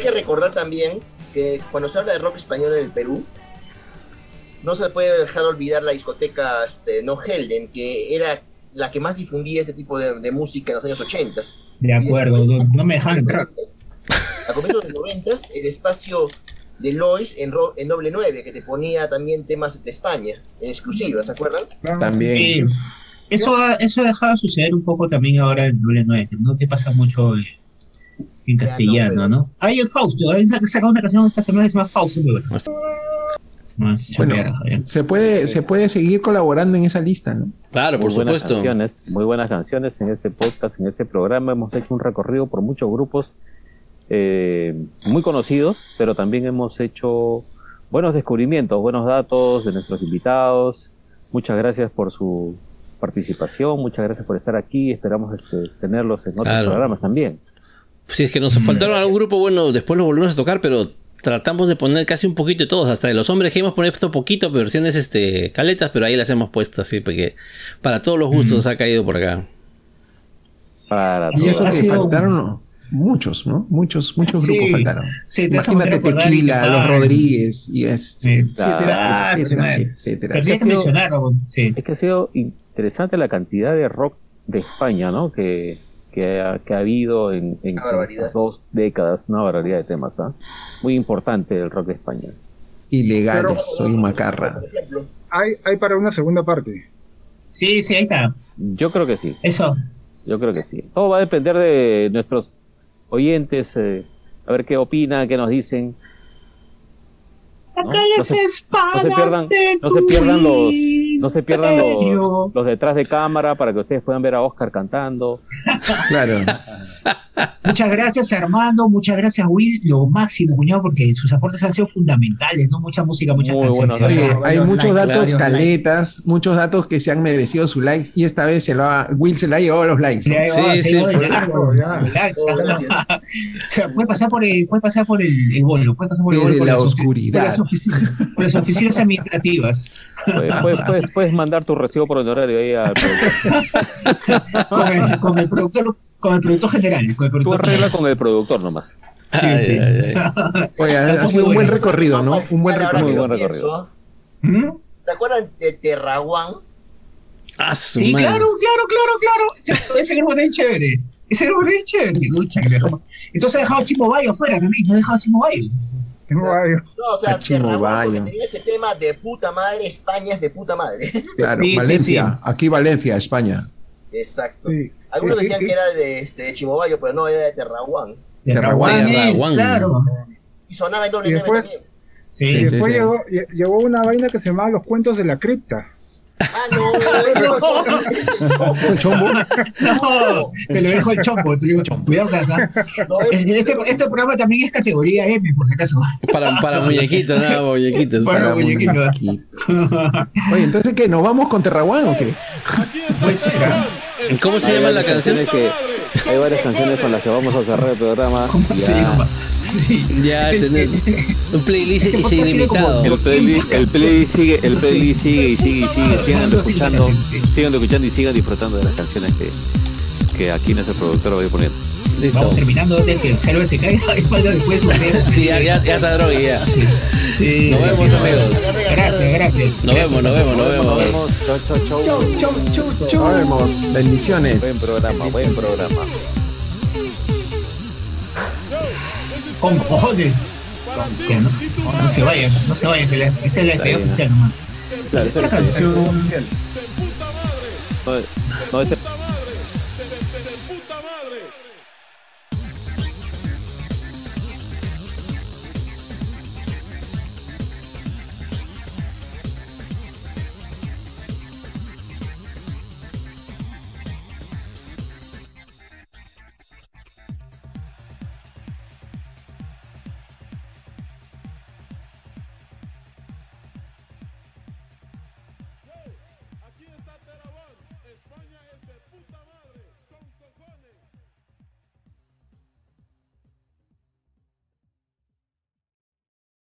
que recordar también que cuando se habla de rock español en el Perú, no se puede dejar olvidar la discoteca este, No Helden, que era la que más difundía este tipo de, de música en los años 80. De acuerdo, no, me dejan entrar. A comienzos de los 90, el espacio de Lois en, Ro en Noble 9, que te ponía también temas de España, en exclusiva, ¿se acuerdan? También. Sí. Eso, ha, eso ha dejado de suceder un poco también ahora en Noble 9, no te pasa mucho. Eh en castellano, ¿no? Hay el Fausto. Sac- sacado una canción esta semana que se llama Fausto. muy buena. Más Bueno, chambear, se puede, se puede seguir colaborando en esa lista, ¿no? Claro, muy buenas Canciones, muy buenas canciones en este podcast, en este programa. Hemos hecho un recorrido por muchos grupos eh, muy conocidos, pero también hemos hecho buenos descubrimientos, buenos datos de nuestros invitados. Muchas gracias por su participación, muchas gracias por estar aquí. Esperamos este, tenerlos en otros Claro. programas también. Si es que nos faltaron algún grupo, bueno, después lo volvemos a tocar, pero tratamos de poner casi un poquito de todos, hasta de los hombres que hemos puesto poquito, versiones este caletas, pero ahí las hemos puesto así, porque para todos los gustos ha caído por acá. Para Y eso que sido- faltaron muchos, ¿no? Muchos, muchos Sí, grupos faltaron. sí, te Imagínate Tequila, Los. Rodríguez, y es, etcétera, Ah, etcétera, etcétera. Pero tienes que sí. Es que ha sido interesante la cantidad de rock de España, ¿no? Que, que, ha, que ha habido en, en dos décadas, una barbaridad de temas, ¿ah? Muy importante el rock de España. Ilegales, soy un macarra. Hay, hay para una segunda parte. Sí, sí, ahí está. Yo creo que sí. Eso. Yo creo que sí. Todo va a depender de nuestros oyentes, eh, a ver qué opinan, qué nos dicen. ¿no? Acá No se- espadas no se pierdan, de no se pierdan los, no se pierdan los detrás de cámara para que ustedes puedan ver a Oscar cantando. Claro. Muchas gracias Armando, muchas gracias Will, lo máximo, cuñado, porque sus aportes han sido fundamentales, ¿no? Mucha música, muchas canciones. Oye, hay muchos datos likes. caletas, muchos datos que se han merecido su likes y esta vez se lo ha, Will se la ha llevado a los likes. puede pasar por el, puede pasar por el, el bolo, puede pasar por el Desde bolo por la oscuridad. Por las, ofici- por las oficinas administrativas. Puedes, puedes- puedes- puedes mandar tu recibo por honorario ahí productor. Con el, con el productor, con el productor general. Con el Tú productor arregla con el productor nomás. Sí, sí. Oye, ha, sido un buen recorrido, ¿no? Un buen recorrido. lo pienso, ¿Te acuerdan de Terraguán? Ah, su Sí, madre. claro, claro, claro, claro. Ese, grupo es chévere. Ese grupo es chévere. Lucha, que le dejamos. Entonces ha dejado Chimo Bayo afuera también. No ha dejado Chimo Bayo. No, o sea, Terraguán tenía ese tema de puta madre, España es de puta madre. Claro, Sí, sí, Valencia, aquí Valencia, España. Exacto. Sí. Algunos decían que era de, este, de Chimobayo, pero no, era de Terraguán. De Terraguán. Raguanes, Terraguán. claro. Y sonaba en doble Y nueve después- también. Sí, y después sí. Llegó, lle- llegó una vaina que se llamaba Los Cuentos de la Cripta. Ah, no, El chombo. No, te lo dejo el chombo, te lo digo chombo. Cuidado acá. Es- Este, este programa también es categoría M, por si acaso. Para, para muñequitos, no, muñequitos. Para Para muñequito. muñequito. Oye, entonces, ¿qué? ¿Nos vamos con Terraguán o qué? Puede ser, ¿ah? ¿Y ¿Cómo se llama la canción? que hay varias canciones con las que vamos a cerrar el programa. ¿Cómo se Ya. Sí. Ya tenemos un playlist este tiene ilimitado. El playlist, el playlist sigue, el Sí. playlist sigue y sigue y sigue. Sigan escuchando, sigan escuchando y sigan disfrutando de las canciones que, que aquí nuestro productor va a ir poniendo. Listo. Vamos terminando antes que el se caiga y falta después. Sí, ya, ya, ya está droga ya. Sí. Sí, Nos sí, vemos, sí. amigos. Gracias, gracias. Nos vemos, nos vemos, nos vemos. Chau, chau, chau. Nos vemos. Buen Bendiciones. programa, buen programa. Con cojones. Que no, no se vayan, no se vayan, que la- esa es la despedida oficial nomás. Claro, Esta canción. no, no, este-